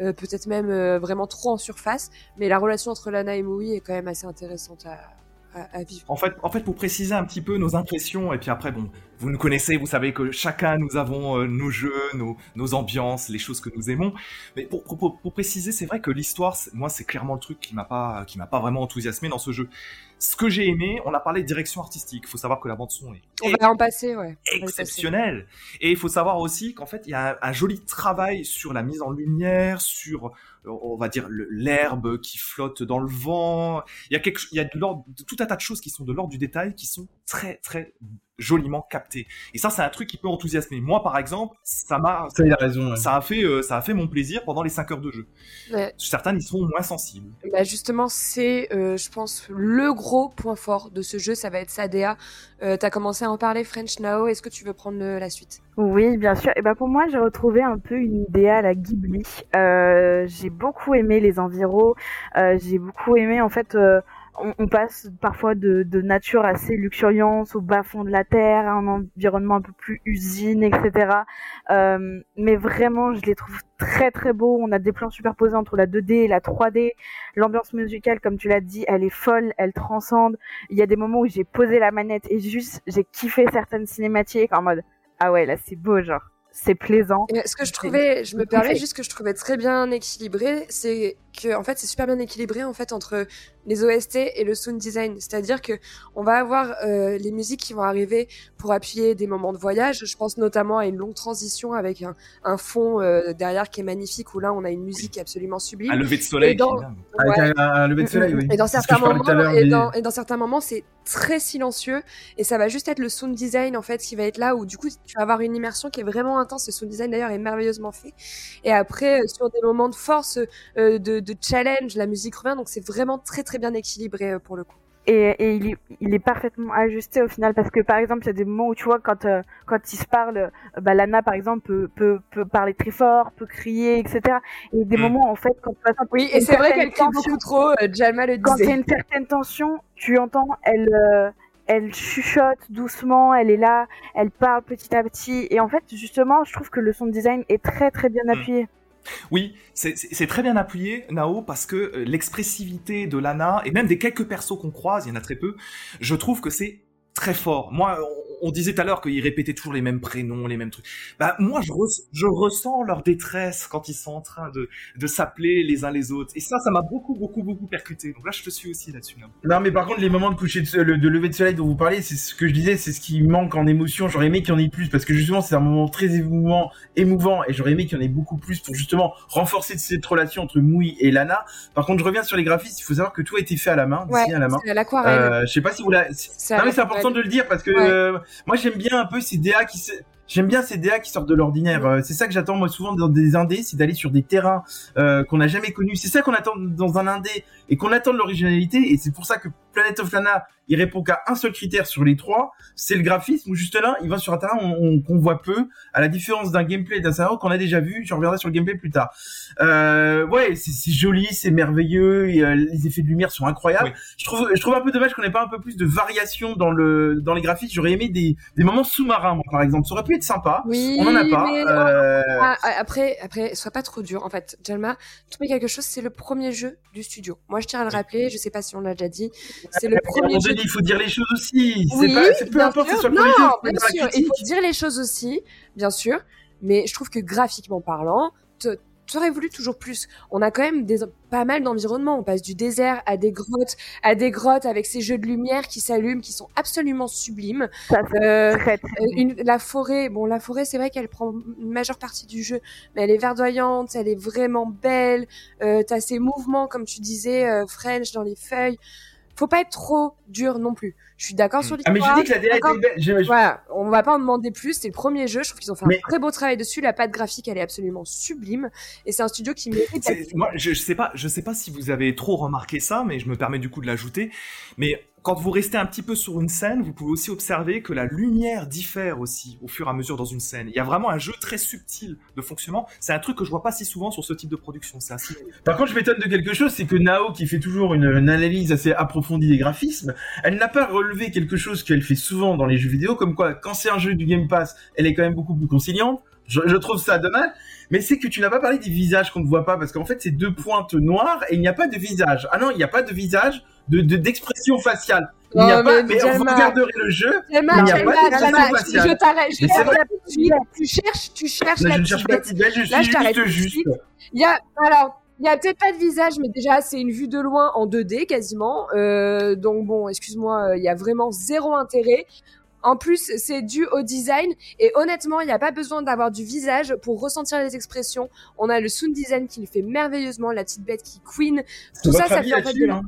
Euh, peut-être même euh, vraiment trop en surface, mais la relation entre Lana et Moui est quand même assez intéressante à, vivre. En fait, en fait, pour préciser un petit peu nos impressions, et puis après, bon, vous nous connaissez, vous savez que chacun, nous avons euh, nos jeux, nos, ambiances, les choses que nous aimons. Mais pour, pour, préciser, c'est vrai que l'histoire, moi, c'est clairement le truc qui m'a qui m'a pas vraiment enthousiasmé dans ce jeu. Ce que j'ai aimé, on a parlé de direction artistique. Il faut savoir que la bande son est On va en passer, ouais. On va y passer. exceptionnel. Et il faut savoir aussi qu'en fait, il y a un, un joli travail sur la mise en lumière, sur, euh, on va dire, l'herbe qui flotte dans le vent. Il y a quelque, il y a de l'ordre, tout un tas de choses qui sont de l'ordre du détail, qui sont très, très joliment captées. Et ça, c'est un truc qui peut enthousiasmer. Moi, par exemple, ça m'a, Ça, il a raison. ouais. ça a fait, euh, ça a fait mon plaisir pendant les 5 heures de jeu. Ouais. Certains y seront moins sensibles. Bah justement, c'est, euh, je pense, le gros point fort de ce jeu, ça va être sa DA. Euh, T'as commencé à en parler, French Nao. Est-ce que tu veux prendre le- la suite? Oui, bien sûr. Et ben pour moi, j'ai retrouvé un peu une idée à la Ghibli. Euh, j'ai beaucoup aimé les environs. Euh, j'ai beaucoup aimé en fait. On, passe parfois de, de nature assez luxuriante au bas fond de la terre, à un environnement un peu plus usine, etc. Euh, mais vraiment, je les trouve très très beaux. On a des plans superposés entre la 2D et la 3D. L'ambiance musicale, comme tu l'as dit, elle est folle, elle transcende. Il y a des moments où j'ai posé la manette et juste j'ai kiffé certaines cinématiques en mode ah ouais là c'est beau genre c'est plaisant. Et Ce que je trouvais, je me permets juste que je trouvais très bien équilibré, c'est que en fait c'est super bien équilibré en fait entre les OST et le sound design. C'est-à-dire que on va avoir euh, les musiques qui vont arriver pour appuyer des moments de voyage. Je pense notamment à une longue transition avec un, un fond euh, derrière qui est magnifique où là on a une musique absolument sublime. Un lever de soleil. Et dans-. Avec Ouais. un, un lever de soleil, oui. Et dans certains moments, l'heure, et mais- dans, et dans certains moments, c'est très silencieux et ça va juste être le sound design en fait qui va être là où du coup tu vas avoir une immersion qui est vraiment intense. Le sound design d'ailleurs est merveilleusement fait. Et après euh, sur des moments de force, euh, de, challenge, la musique revient donc c'est vraiment très très bien équilibré euh, pour le coup. Et, et il, est, il est parfaitement ajusté au final parce que par exemple il y a des moments où tu vois quand euh, quand ils se parlent, euh, bah, Lana par exemple peut, peut peut parler très fort, peut crier etc. Et des Mm. moments en fait quand par exemple, Oui, et c'est vrai qu'elle crie beaucoup trop. euh, Jalma le quand il y a disait. une certaine tension, tu entends, elle, euh, elle chuchote doucement, elle est là, elle parle petit à petit. Et en fait, justement, je trouve que le sound design est très très bien appuyé. Oui, c'est- très bien appuyé, Nao, parce que euh, l'expressivité de Lana, et même des quelques persos qu'on croise, il y en a très peu, je trouve que c'est très fort. Moi, on, disait tout à l'heure qu'ils répétaient toujours les mêmes prénoms, les mêmes trucs. Bah, moi, je, res- je ressens leur détresse quand ils sont en train de, de s'appeler les uns les autres. Et ça, ça m'a beaucoup, beaucoup, beaucoup percuté. Donc là, je te suis aussi là-dessus. Non, mais par contre, les moments de coucher de, lever de soleil dont vous parlez, c'est ce que je disais, c'est ce qui manque en émotion. J'aurais aimé qu'il y en ait plus parce que justement, c'est un moment très émouvant, émouvant, et j'aurais aimé qu'il y en ait beaucoup plus pour justement renforcer cette relation entre Moui et Lana. Par contre, je reviens sur les graphismes. Il faut savoir que tout a été fait à la main, Ouais, à la main. c'est à l'aquarelle. Euh, je sais pas si vous la. C'est Non mais c'est important de le dire parce que Ouais. euh, moi j'aime bien un peu ces DA qui. J'aime bien ces DA qui sortent de l'ordinaire. Euh, c'est ça que j'attends moi souvent dans des indés, c'est d'aller sur des terrains euh, qu'on n'a jamais connus. C'est ça qu'on attend dans un indé et qu'on attend de l'originalité. Et c'est pour ça que Planet of Lana, il répond qu'à un seul critère sur les trois, c'est le graphisme. Où juste là, il va sur un terrain on- on- qu'on voit peu, à la différence d'un gameplay et d'un scénario qu'on a déjà vu. Je reviendrai sur le gameplay plus tard. Euh, ouais, c'est c'est joli, c'est merveilleux. Et, euh, les effets de lumière sont incroyables. Oui. Je trouve, je trouve un peu dommage qu'on n'ait pas un peu plus de variation dans le dans les graphismes. J'aurais aimé des des moments sous-marins, moi, par exemple. Ça aurait pu être sympa. Oui, On en a pas. mais- Euh, Ah, ah, après, après, sois pas trop dur. En fait, Jalma, trouver quelque chose, c'est le premier jeu du studio. Moi, je tiens à le rappeler. Je sais pas si on l'a déjà dit. C'est le premier jeu. il faut dire les choses aussi. Oui, c'est pas, c'est peu importe que sûr. ce soit le non, bien sûr, il faut dire les choses aussi, bien sûr. Mais je trouve que graphiquement parlant, te- j'aurais voulu toujours plus. On a quand même des, pas mal d'environnements. On passe du désert à des grottes, à des grottes avec ces jeux de lumière qui s'allument, qui sont absolument sublimes. Euh, une, la forêt, bon, la forêt, c'est vrai qu'elle prend une majeure partie du jeu, mais elle est verdoyante, elle est vraiment belle. Euh, T'as ces mouvements, comme tu disais, euh, French dans les feuilles faut pas être trop dur non plus. Je suis d'accord sur l'histoire. Ah mais j'ai dit que la DA était belle. Voilà, on va pas en demander plus. C'est le premier jeu. Je trouve qu'ils ont fait un très beau travail dessus. La patte graphique, elle est absolument sublime. Et c'est un studio qui mérite. Moi, je, je sais pas, je sais pas si vous avez trop remarqué ça, mais je me permets du coup de l'ajouter. Mais quand vous restez un petit peu sur une scène, vous pouvez aussi observer que la lumière diffère aussi au fur et à mesure dans une scène. Il y a vraiment un jeu très subtil de fonctionnement. C'est un truc que je vois pas si souvent sur ce type de production. C'est assez... Par contre, je m'étonne de quelque chose, c'est que Nao, qui fait toujours une, analyse assez approfondie des graphismes, elle n'a pas relevé quelque chose qu'elle fait souvent dans les jeux vidéo, comme quoi, quand c'est un jeu du Game Pass, elle est quand même beaucoup plus conciliante. Je, je trouve ça dommage, mais c'est que tu n'as pas parlé des visages qu'on ne voit pas, parce qu'en fait, c'est deux pointes noires et il n'y a pas de visage. Ah non, il n'y a pas de visage de d'expression faciale. Il n'y a pas, mais on regarderait le jeu, il n'y a pas d'expression faciale. Je t'arrête, tu cherches, tu cherches la Je ne cherche pas petite belle, je suis juste, juste. Il y a, alors, il y a peut-être pas de visage, mais déjà c'est une vue de loin en 2D quasiment. Euh, donc bon, excuse-moi, il y a vraiment zéro intérêt. En plus, c'est dû au design et honnêtement, il n'y a pas besoin d'avoir du visage pour ressentir les expressions. On a le sound design qui le fait merveilleusement, la petite bête qui queen. Tout ça, ça fait en fait de hein?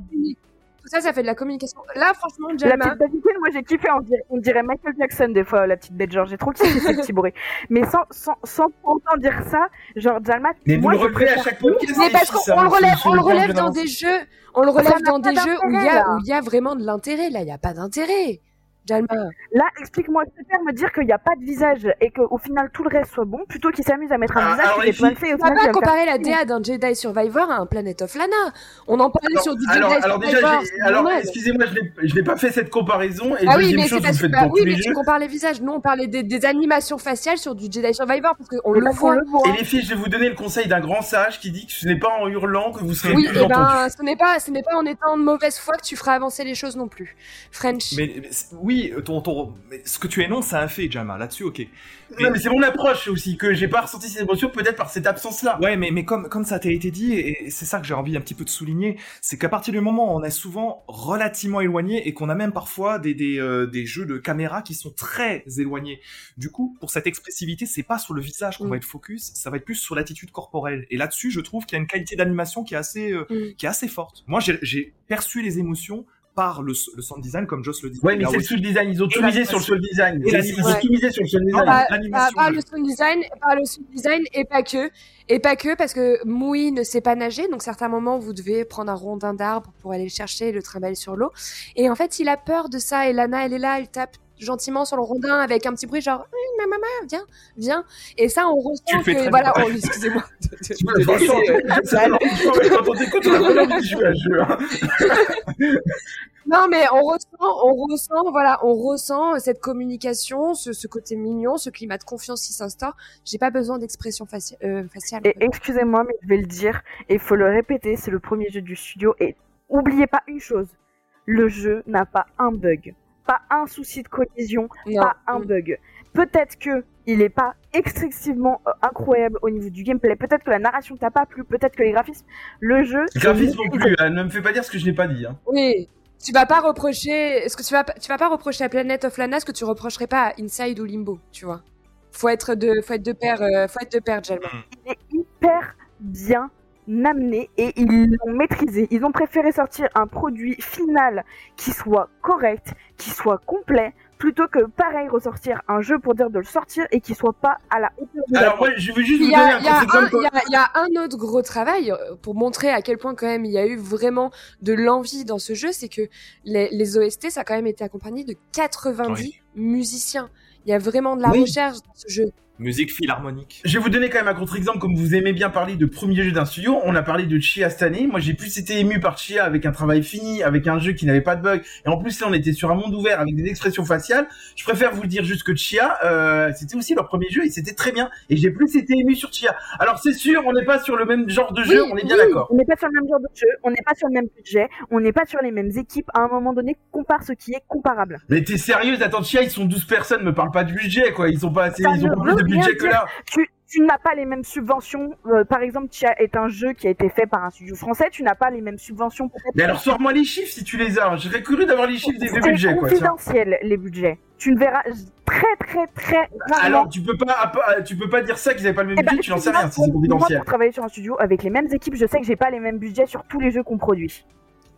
Tout ça, ça fait de la communication. Là, franchement, Jalma... La petite bête moi j'ai kiffé, on dirait, on dirait, Michael Jackson des fois, la petite bête, genre j'ai trop kiffé ce petit bruit. Mais sans, sans, sans pourtant dire ça, genre Jalma... Mais moi, vous le reprenez à chaque fois. Mais parce qu'on le relève, on le relève dans des jeux, on le relève dans des jeux où il y a, où il y a vraiment de l'intérêt. Là, il n'y a pas d'intérêt. Là, explique-moi, je préfère me dire qu'il n'y a pas de visage et qu'au final tout le reste soit bon, plutôt qu'il s'amuse à mettre un ah, visage qui est plein fait. On va pas comparer la DA d'un Jedi Survivor à un Planet of Lana. On en parlait sur du Jedi alors, alors Survivor. Déjà, alors, excusez-moi, je n'ai pas fait cette comparaison. Et ah oui, mais c'est parce que bah, oui, mais tu compares les visages. Nous, on parlait des, des, animations faciales sur du Jedi Survivor parce qu'on le voit. Et les filles, je vais vous donner le conseil d'un grand sage qui dit que ce n'est pas en hurlant que vous serez oui, plus et ben, ce n'est pas, ce n'est pas en étant de mauvaise foi que tu feras avancer les choses non plus. French. Mais oui, ton, ton mais ce que tu énonces, c'est un fait, Jama. Là-dessus, ok. Mais... Non, mais c'est mon approche aussi, que j'ai pas ressenti cette émotion, peut-être par cette absence-là. Ouais, mais, mais comme, comme ça t'a été dit, et c'est ça que j'ai envie un petit peu de souligner, c'est qu'à partir du moment où on est souvent relativement éloigné et qu'on a même parfois des, des, euh, des, jeux de caméra qui sont très éloignés. Du coup, pour cette expressivité, c'est pas sur le visage qu'on mm. va être focus, ça va être plus sur l'attitude corporelle. Et là-dessus, je trouve qu'il y a une qualité d'animation qui est assez, euh, mm. qui est assez forte. Moi, j'ai perçu les émotions par le, le sound design, comme Joss le dit. Ouais, mais c'est le sound design. Ils ont tout misé sur le sound design. Ils ont tout misé sur le sound design. Pas, le sound design, pas le sound design et pas que. Et pas que parce que Moui ne sait pas nager, donc certains moments vous devez prendre un rondin d'arbre pour aller le chercher et le trimballer sur l'eau. Et en fait, il a peur de ça. Et Lana, elle est là, elle tape gentiment sur le rondin avec un petit bruit genre ma maman viens viens. Et ça on ressent que voilà oh, excusez-moi. Non mais on ressent on ressent voilà on ressent cette communication ce, ce côté mignon ce climat de confiance qui s'instaure. J'ai pas besoin d'expression euh, faciale. Et excusez-moi mais je vais le dire et il faut le répéter c'est le premier jeu du studio et oubliez pas une chose le jeu n'a pas un bug pas un souci de collision, pas un mm. bug. Peut-être que il est pas excessivement euh, incroyable au niveau du gameplay. Peut-être que la narration t'a pas plu, peut-être que les graphismes, le jeu. Les graphismes non plus. Hein. ne me fais pas dire ce que je n'ai pas dit. Hein. Oui. Tu vas pas reprocher, ce que tu vas, tu vas pas reprocher à Planet of Lana ce que tu reprocherais pas à Inside ou Limbo, tu vois? Faut être de, faut être de pair, euh, faut être de pair. Il est hyper bien amené et ils l'ont maîtrisé. Ils ont préféré sortir un produit final qui soit correct, qui soit complet, plutôt que pareil ressortir un jeu pour dire de le sortir et qui soit pas à la hauteur de Alors ouais, je veux juste vous donner un Il y, a un autre gros travail euh, pour montrer à quel point quand même il y a eu vraiment de l'envie dans ce jeu, c'est que les, OST ça a quand même été accompagné de 90 musiciens. Il y a vraiment de la recherche dans ce jeu. Musique philharmonique. Je vais vous donner quand même un contre-exemple, comme vous aimez bien parler de premier jeu d'un studio. On a parlé de Chia cette année. Moi, j'ai plus été ému par Chia avec un travail fini, avec un jeu qui n'avait pas de bugs. Et en plus, là, on était sur un monde ouvert avec des expressions faciales. Je préfère vous le dire juste que Chia, euh, c'était aussi leur premier jeu et c'était très bien. Et j'ai plus été ému sur Chia. Alors, c'est sûr, on n'est pas sur le même genre de jeu, on est bien d'accord. On n'est pas sur le même genre de jeu, on n'est pas sur le même budget, on n'est pas sur les mêmes équipes. À un moment donné, compare ce qui est comparable. Mais t'es sérieuse? Attends, Chia, ils sont 12 personnes, me parle pas du budget, quoi. Ils sont pas assez, ils ont pas plus de budget que là tu, tu n'as pas les mêmes subventions. Euh, par exemple, Chia est un jeu qui a été fait par un studio français. Tu n'as pas les mêmes subventions. Mais alors sors-moi les chiffres si tu les as. J'aurais cru d'avoir les chiffres des, C'est budgets. Quoi, confidentiel les budgets. Tu ne verras très très très rarement. Alors tu peux pas, tu peux pas dire ça qu'ils n'avaient pas le même Eh ben, budget. Tu n'en sais rien. si C'est Moi, confidentiel. pour travailler sur un studio avec les mêmes équipes, je sais que j'ai pas les mêmes budgets sur tous les jeux qu'on produit.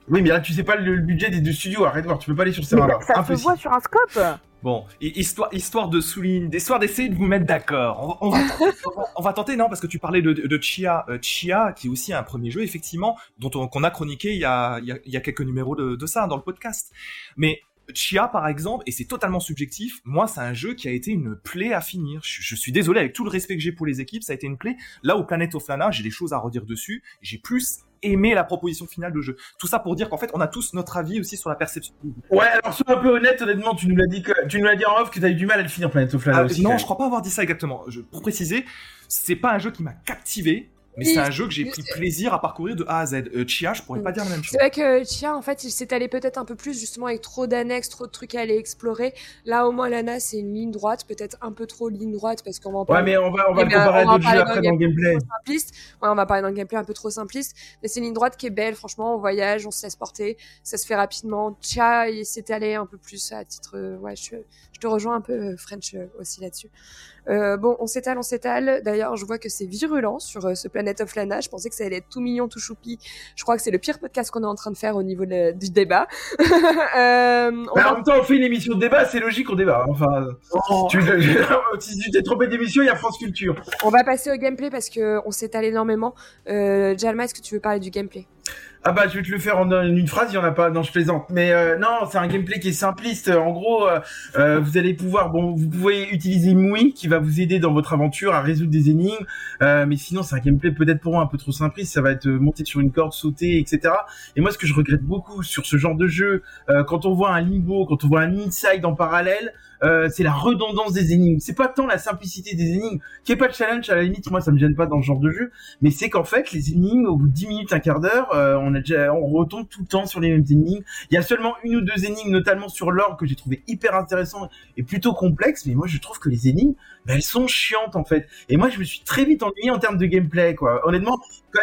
Oui, mais là tu sais pas le, budget des deux studios. Arrête de voir. Tu peux pas aller sur ces là ça se Impossible. voit sur un scope. Bon, hi- histoire, histoire de souligner, histoire d'essayer de vous mettre d'accord. On, va- on on tenter, non, parce que tu parlais de, de Chia, euh, Chia, qui est aussi un premier jeu, effectivement, dont on, qu'on a chroniqué il y a, il y a, il y a quelques numéros de, de ça dans le podcast. Mais Chia, par exemple, et c'est totalement subjectif, moi, c'est un jeu qui a été une plaie à finir. Je, je suis désolé, avec tout le respect que j'ai pour les équipes, ça a été une plaie. Là, au Planet of Lana, j'ai des choses à redire dessus. J'ai plus aimé la proposition finale de jeu. Tout ça pour dire qu'en fait, on a tous notre avis aussi sur la perception. Ouais, alors sois un peu honnête, honnêtement, tu nous l'as dit que tu nous l'as dit en off que t'as eu du mal à le finir Planet of Lana Ah, aussi. non, je crois pas avoir dit ça exactement. Je, pour préciser, c'est pas un jeu qui m'a captivé, mais Oui, c'est un jeu que j'ai pris plaisir à parcourir de A à Z. Euh, Chia, je pourrais pas dire la même chose. C'est vrai que Chia, en fait, il s'est allé peut-être un peu plus justement avec trop d'annexes, trop de trucs à aller explorer. Là, au moins, Lana, c'est une ligne droite, peut-être un peu trop ligne droite parce qu'on va en Ouais, parler. mais on va, on va Eh le bien, comparer à va d'autres jeux après dans le gameplay. simpliste. Ouais, on va parler le gameplay un peu trop simpliste, mais c'est une ligne droite qui est belle. Franchement, on voyage, on se laisse porter, ça se fait rapidement. Chia, il s'est allé un peu plus à titre, euh, ouais, je te rejoins un peu euh, French euh, aussi là-dessus. Euh, bon, on s'étale, on s'étale. D'ailleurs, je vois que c'est virulent sur euh, ce Planet of Lana. Je pensais que ça allait être tout mignon, tout choupi. Je crois que c'est le pire podcast qu'on est en train de faire au niveau de- du débat. euh, on Bah, va- en même temps, on fait une émission de débat, c'est logique qu'on débat. Enfin, tu, si tu t'es trompé d'émission, il y a France Culture. On va passer au gameplay parce que on s'étale énormément. Euh, Jalma, est-ce que tu veux parler du gameplay? Ah bah je vais te le faire en une phrase, il y en a pas, non je plaisante. Mais euh, non, c'est un gameplay qui est simpliste. En gros, euh, euh, vous allez pouvoir, bon, vous pouvez utiliser Mui qui va vous aider dans votre aventure à résoudre des énigmes. Euh, mais sinon, c'est un gameplay peut-être pour moi un peu trop simpliste. Ça va être euh, monter sur une corde, sauter, etc. Et moi, ce que je regrette beaucoup sur ce genre de jeu, euh, quand on voit un limbo, quand on voit un inside en parallèle, euh, c'est la redondance des énigmes. C'est pas tant la simplicité des énigmes, qui est pas de challenge à la limite. Moi, ça me gêne pas dans ce genre de jeu mais c'est qu'en fait les énigmes au bout de 10 minutes un quart d'heure euh, on a déjà on retombe tout le temps sur les mêmes énigmes il y a seulement une ou deux énigmes notamment sur l'or que j'ai trouvé hyper intéressant et plutôt complexe mais moi je trouve que les énigmes ben, elles sont chiantes en fait et moi je me suis très vite ennuyé en termes de gameplay quoi honnêtement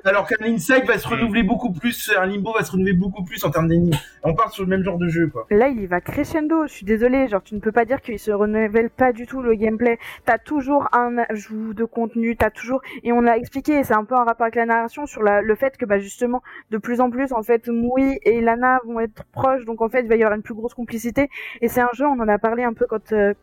alors qu'un inside va se renouveler beaucoup plus un limbo va se renouveler beaucoup plus en termes d'énigmes on part sur le même genre de jeu quoi Là, il y va crescendo. Je suis désolée, genre tu ne peux pas dire qu'il se renouvelle pas du tout le gameplay. T'as toujours un ajout de contenu, t'as toujours et on l'a expliqué. C'est un peu un rapport avec la narration sur la- le fait que bah justement de plus en plus en fait Moui et Lana vont être proches, donc en fait il va y avoir une plus grosse complicité. Et c'est un jeu, on en a parlé un peu quand euh,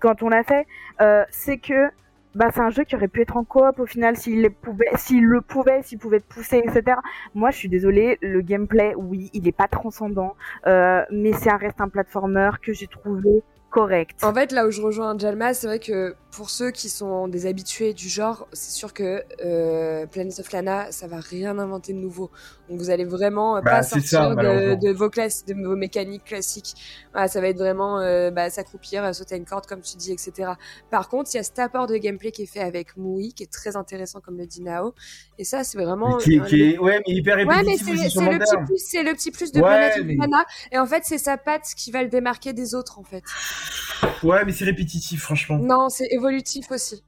quand on l'a fait. Euh, c'est que bah c'est un jeu qui aurait pu être en coop au final s'il le pouvait, s'il le pouvait, s'il pouvait pousser, etc. Moi, je suis désolée, le gameplay, oui, il est pas transcendant, euh, mais ça reste un platformer que j'ai trouvé correct. En fait, là où je rejoins Jalma, c'est vrai que pour ceux qui sont des habitués du genre, c'est sûr que euh, Planet of Lana, ça va rien inventer de nouveau. Donc vous allez vraiment euh, Bah, pas sortir ça, de, vos classes, de vos mécaniques classiques. Voilà, ça va être vraiment euh, bah, s'accroupir, sauter une corde comme tu dis, etc. Par contre, il y a cet apport de gameplay qui est fait avec Moui, qui est très intéressant comme le dit Nao. Et ça, c'est vraiment Mais qui, est- un- qui est ouais mais hyper Ouais, mais répétitif c'est le petit plus, c'est le petit plus de Ouais, Planet of mais- Lana. Et en fait, c'est sa patte qui va le démarquer des autres, en fait. Ouais mais c'est répétitif franchement Non, c'est évolutif aussi.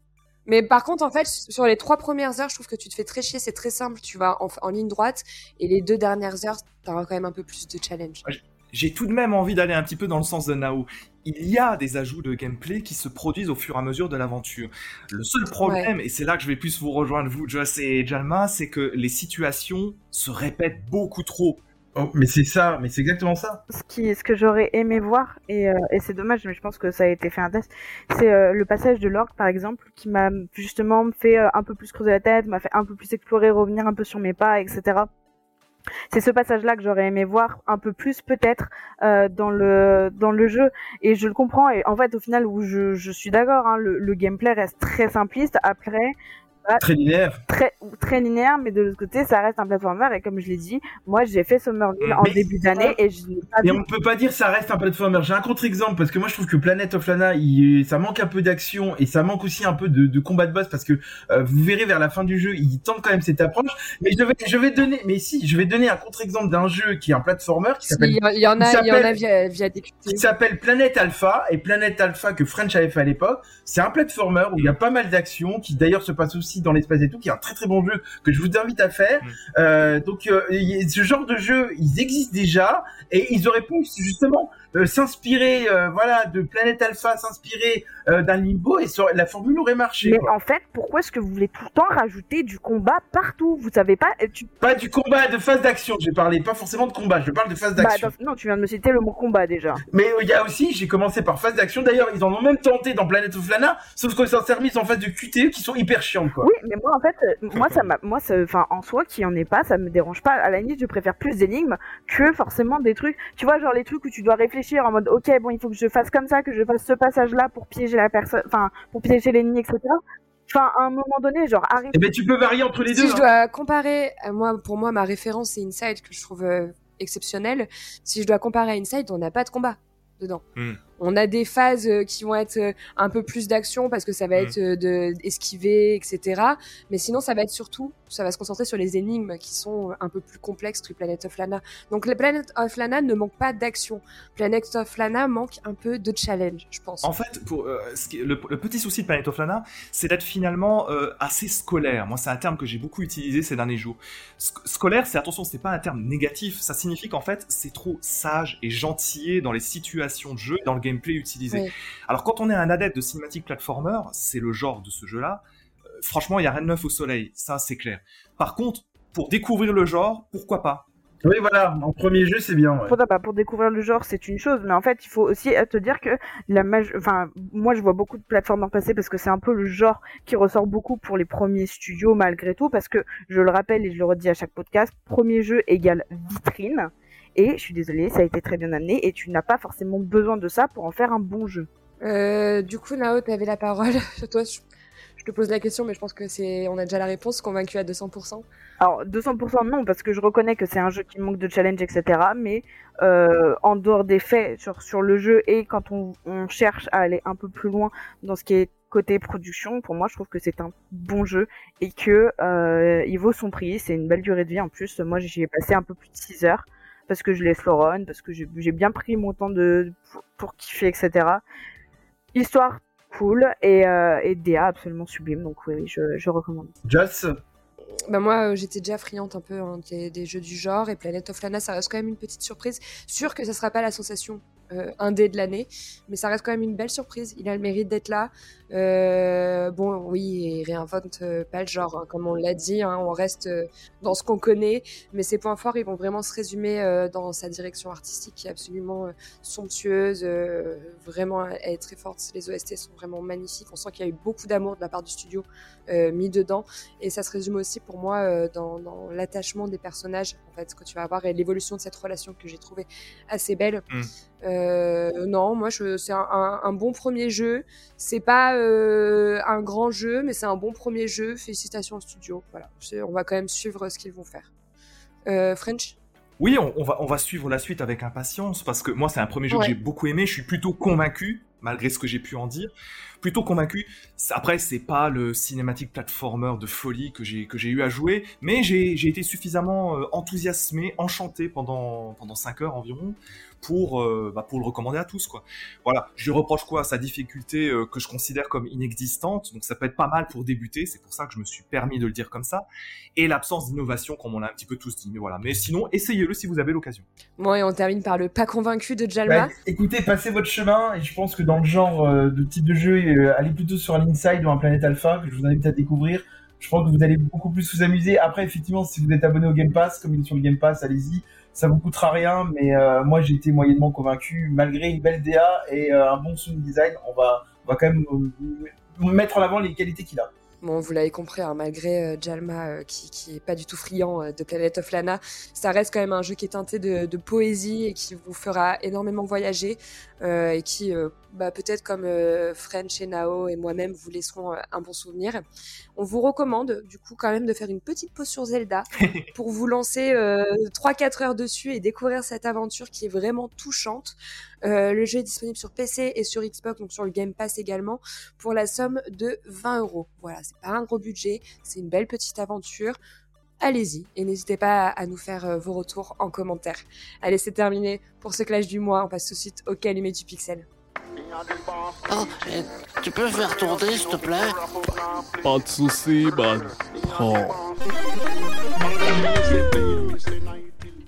Mais par contre, en fait, sur les trois premières heures, je trouve que tu te fais très chier, c'est très simple, tu vas en, en ligne droite, et les deux dernières heures, t'auras quand même un peu plus de challenge. J'ai tout de même envie d'aller un petit peu dans le sens de Nao. Il y a des ajouts de gameplay qui se produisent au fur et à mesure de l'aventure. Le seul problème, et c'est là que je vais plus vous rejoindre, vous, Joss et Jalma, c'est que les situations se répètent beaucoup trop. Oh, mais c'est ça mais c'est exactement ça Ce qui, ce que j'aurais aimé voir, et, euh, c'est dommage, mais je pense que ça a été fait un test, c'est euh, le passage de l'orgue, par exemple, qui m'a justement fait euh, un peu plus creuser la tête, m'a fait un peu plus explorer, revenir un peu sur mes pas, etc. C'est ce passage-là que j'aurais aimé voir un peu plus peut-être dans le dans le jeu et je le comprends et en fait au final où je, suis d'accord hein, le gameplay reste très simpliste après très linéaire. Très, très linéaire, mais de l'autre côté, ça reste un platformer. Et comme je l'ai dit, moi, j'ai fait Somerville en début d'année et je n'ai pas Et on peut pas dire ça reste un platformer. J'ai un contre-exemple parce que moi, je trouve que Planet of Lana, il, ça manque un peu d'action et ça manque aussi un peu de, de combat de boss parce que euh, vous verrez vers la fin du jeu, il tente quand même cette approche. Mais je vais, je vais donner, mais si, je vais donner un contre-exemple d'un jeu qui est un platformer qui s'appelle. il y en a, il y en a via, via Qui s'appelle Planet Alpha et Planet Alpha que French avait fait à l'époque. C'est un platformer où il y a pas mal d'actions qui d'ailleurs se passe aussi dans l'espace et tout, qui est un très très bon jeu que je vous invite à faire. Mm. Euh, donc euh, ce genre de jeu, ils existent déjà et ils auraient pu justement euh, s'inspirer euh, voilà de Planète Alpha s'inspirer euh, d'un Limbo et la formule aurait marché mais en fait pourquoi est-ce que vous voulez tout le temps rajouter du combat partout? Vous savez pas tu... pas du combat de phase d'action j'ai parlé pas forcément de combat je parle de phase bah, d'action. non tu viens de me citer le mot combat déjà. Mais il y a aussi j'ai commencé par phase d'action. D'ailleurs ils en ont même tenté dans Planet of Lana sauf qu'ils s'en servent en phase de QTE qui sont hyper chiants quoi. Oui mais moi en fait moi ça m'a moi enfin en soi qui en est pas ça me dérange pas. À la limite je préfère plus d'énigmes que forcément des trucs. Tu vois genre les trucs où tu dois réfléchir en mode ok bon il faut que je fasse comme ça que je fasse ce passage là pour piéger la personne enfin pour piéger l'ennemi etc enfin à un moment donné genre arrive eh ben tu peux varier entre les deux si je hein. dois comparer euh, moi pour moi ma référence c'est Inside que je trouve euh, exceptionnel si je dois comparer à Inside on n'a pas de combat dedans. Hmm. On a des phases euh, qui vont être euh, un peu plus d'action parce que ça va mm. être euh, de esquiver, etc. Mais sinon, ça va être surtout, ça va se concentrer sur les énigmes qui sont un peu plus complexes que Planet of Lana. Donc, le Planet of Lana ne manque pas d'action. Planet of Lana manque un peu de challenge, je pense. En fait, pour, le, petit souci de Planet of Lana, c'est d'être finalement assez scolaire. Moi, c'est un terme que j'ai beaucoup utilisé ces derniers jours. scolaire, c'est attention, c'est pas un terme négatif. Ça signifie qu'en fait, c'est trop sage et gentil dans les situations de jeu, dans le gameplay utilisé. Alors quand on est un adepte de cinématique platformer, c'est le genre de ce jeu-là, euh, franchement, il n'y a rien de neuf au soleil, ça c'est clair. Par contre, pour découvrir le genre, pourquoi pas? Oui, voilà, en premier jeu, c'est bien. Pas, pour découvrir le genre, c'est une chose, mais en fait, il faut aussi te dire que la enfin, moi, je vois beaucoup de plateformes passer parce que c'est un peu le genre qui ressort beaucoup pour les premiers studios, malgré tout, parce que je le rappelle et je le redis à chaque podcast, premier jeu égale vitrine. Et je suis désolée, ça a été très bien amené et tu n'as pas forcément besoin de ça pour en faire un bon jeu. Euh, du coup, Nao, tu avais la parole. Toi, je te pose la question, mais je pense que c'est, on a déjà la réponse, convaincu à 200%. Alors 200% non, parce que je reconnais que c'est un jeu qui manque de challenge, etc. Mais euh, en dehors des faits sur, sur le jeu et quand on, on cherche à aller un peu plus loin dans ce qui est côté production, pour moi, je trouve que c'est un bon jeu et que euh, il vaut son prix. C'est une belle durée de vie en plus. Moi, j'y ai passé un peu plus de 6 heures parce que je laisse run, parce que j'ai bien pris mon temps de pour, kiffer, etc. Histoire cool et, euh, et DA absolument sublime, donc oui, je, je recommande. Jess bah moi, euh, j'étais déjà friante un peu hein, des, jeux du genre et Planet of Lana, ça reste quand même une petite surprise. Sûr que ça sera pas la sensation euh, un dé de l'année, mais ça reste quand même une belle surprise. Il a le mérite d'être là. Euh, bon, oui, il réinvente euh, pas le genre, hein, comme on l'a dit. Hein, on reste euh, dans ce qu'on connaît, mais ses points forts, ils vont vraiment se résumer dans sa direction artistique qui est absolument somptueuse. vraiment, elle est très forte. Les OST sont vraiment magnifiques. On sent qu'il y a eu beaucoup d'amour de la part du studio mis dedans, et ça se résume aussi pour moi dans, dans l'attachement des personnages, en fait, que tu vas avoir et l'évolution de cette relation que j'ai trouvé assez belle. Mm. Euh, non, moi, c'est un, un, bon premier jeu. C'est pas euh, un grand jeu, mais c'est un bon premier jeu. Félicitations au studio. Voilà, on va quand même suivre ce qu'ils vont faire. Euh, French? Oui, on, va, on va suivre la suite avec impatience parce que moi, c'est un premier jeu que j'ai beaucoup aimé. Je suis plutôt convaincu, malgré ce que j'ai pu en dire plutôt convaincu. Après, c'est pas le cinématique platformer de folie que j'ai que j'ai eu à jouer, mais j'ai été suffisamment enthousiasmé, enchanté pendant pendant cinq heures environ pour, euh, bah, pour le recommander à tous. Quoi. Voilà, je lui reproche quoi? Sa difficulté euh, que je considère comme inexistante, donc ça peut être pas mal pour débuter, c'est pour ça que je me suis permis de le dire comme ça, et l'absence d'innovation, comme on l'a un petit peu tous dit. Mais voilà, mais sinon, essayez-le si vous avez l'occasion. Bon, et on termine par le pas convaincu de Jalma. Bah, écoutez, passez votre chemin, et je pense que dans le genre euh, de type de jeu, allez plutôt sur un Inside ou un Planète Alpha, que je vous invite à découvrir. Je pense que vous allez beaucoup plus vous amuser. Après, effectivement, si vous êtes abonné au Game Pass, comme il est sur le Game Pass, allez-y ça vous coûtera rien, mais euh, moi j'ai été moyennement convaincu. Malgré une belle DA et euh, un bon sound design, on va, on va quand même mettre en avant les qualités qu'il a. Bon, vous l'avez compris, hein, malgré euh, Jalma euh, qui, qui est pas du tout friand euh, de Planet of Lana, ça reste quand même un jeu qui est teinté de, de poésie et qui vous fera énormément voyager et qui, bah, peut-être comme French et Nao et moi-même, vous laisseront un bon souvenir. On vous recommande du coup quand même de faire une petite pause sur Zelda pour vous lancer 3-4 heures dessus et découvrir cette aventure qui est vraiment touchante. Le jeu est disponible sur PC et sur Xbox, donc sur le Game Pass également, pour la somme de 20 euros. Voilà, c'est pas un gros budget, c'est une belle petite aventure. Allez-y et n'hésitez pas à, nous faire euh, vos retours en commentaire. Allez, c'est terminé pour ce clash du mois. On passe tout de suite au calumet du pixel. Oh, tu peux faire tourner, s'il te plaît? Pas de soucis, man. Oh.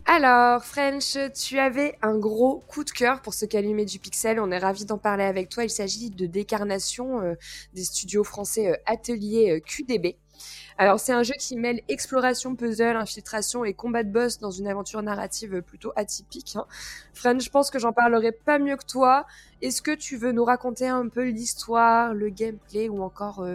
Alors, French, tu avais un gros coup de cœur pour ce calumet du pixel. On est ravi d'en parler avec toi. Il s'agit de Décarnation euh, des studios français euh, Atelier euh, QDB. Alors, c'est un jeu qui mêle exploration, puzzle, infiltration et combat de boss dans une aventure narrative plutôt atypique. Hein. French, je pense que j'en parlerai pas mieux que toi. Est-ce que tu veux nous raconter un peu l'histoire, le gameplay ou encore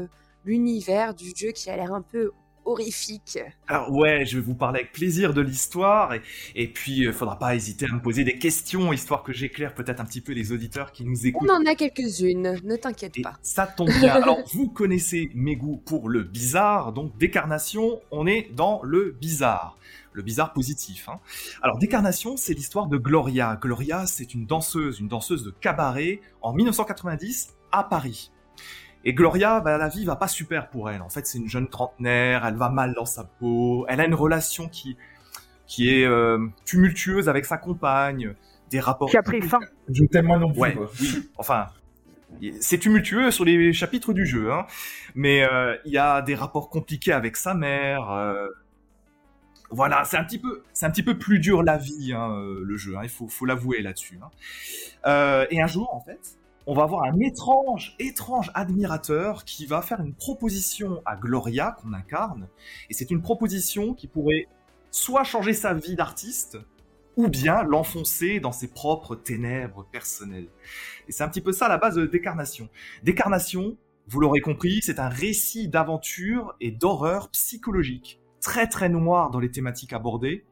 l'univers du jeu qui a l'air un peu horrifique. Alors ouais, je vais vous parler avec plaisir de l'histoire et, et puis il euh, faudra pas hésiter à me poser des questions histoire que j'éclaire peut-être un petit peu les auditeurs qui nous écoutent. On en a quelques-unes, ne t'inquiète pas. Ça tombe bien. Alors vous connaissez mes goûts pour le bizarre, donc décarnation, on est dans le bizarre le bizarre positif. Hein. Alors, Décarnation, c'est l'histoire de Gloria. Gloria, c'est une danseuse, une danseuse de cabaret en 1990 à Paris. Et Gloria, bah, la vie va pas super pour elle. En fait, c'est une jeune trentenaire, elle va mal dans sa peau, elle a une relation qui qui est euh, tumultueuse avec sa compagne, des rapports. Qui a pris fin. Je t'aime moi non plus. Ouais, oui. Enfin, c'est tumultueux sur les chapitres du jeu, hein. Mais euh, il y a des rapports compliqués avec sa mère. Euh, voilà, c'est un petit peu, c'est un petit peu plus dur la vie, hein, le jeu. Hein, il faut, faut l'avouer là-dessus. Hein. et un jour, en fait, on va avoir un étrange, étrange admirateur qui va faire une proposition à Gloria qu'on incarne. Et c'est une proposition qui pourrait soit changer sa vie d'artiste, ou bien l'enfoncer dans ses propres ténèbres personnelles. Et c'est un petit peu ça la base de Décarnation. Décarnation, vous l'aurez compris, c'est un récit d'aventure et d'horreur psychologique, très très noir dans les thématiques abordées.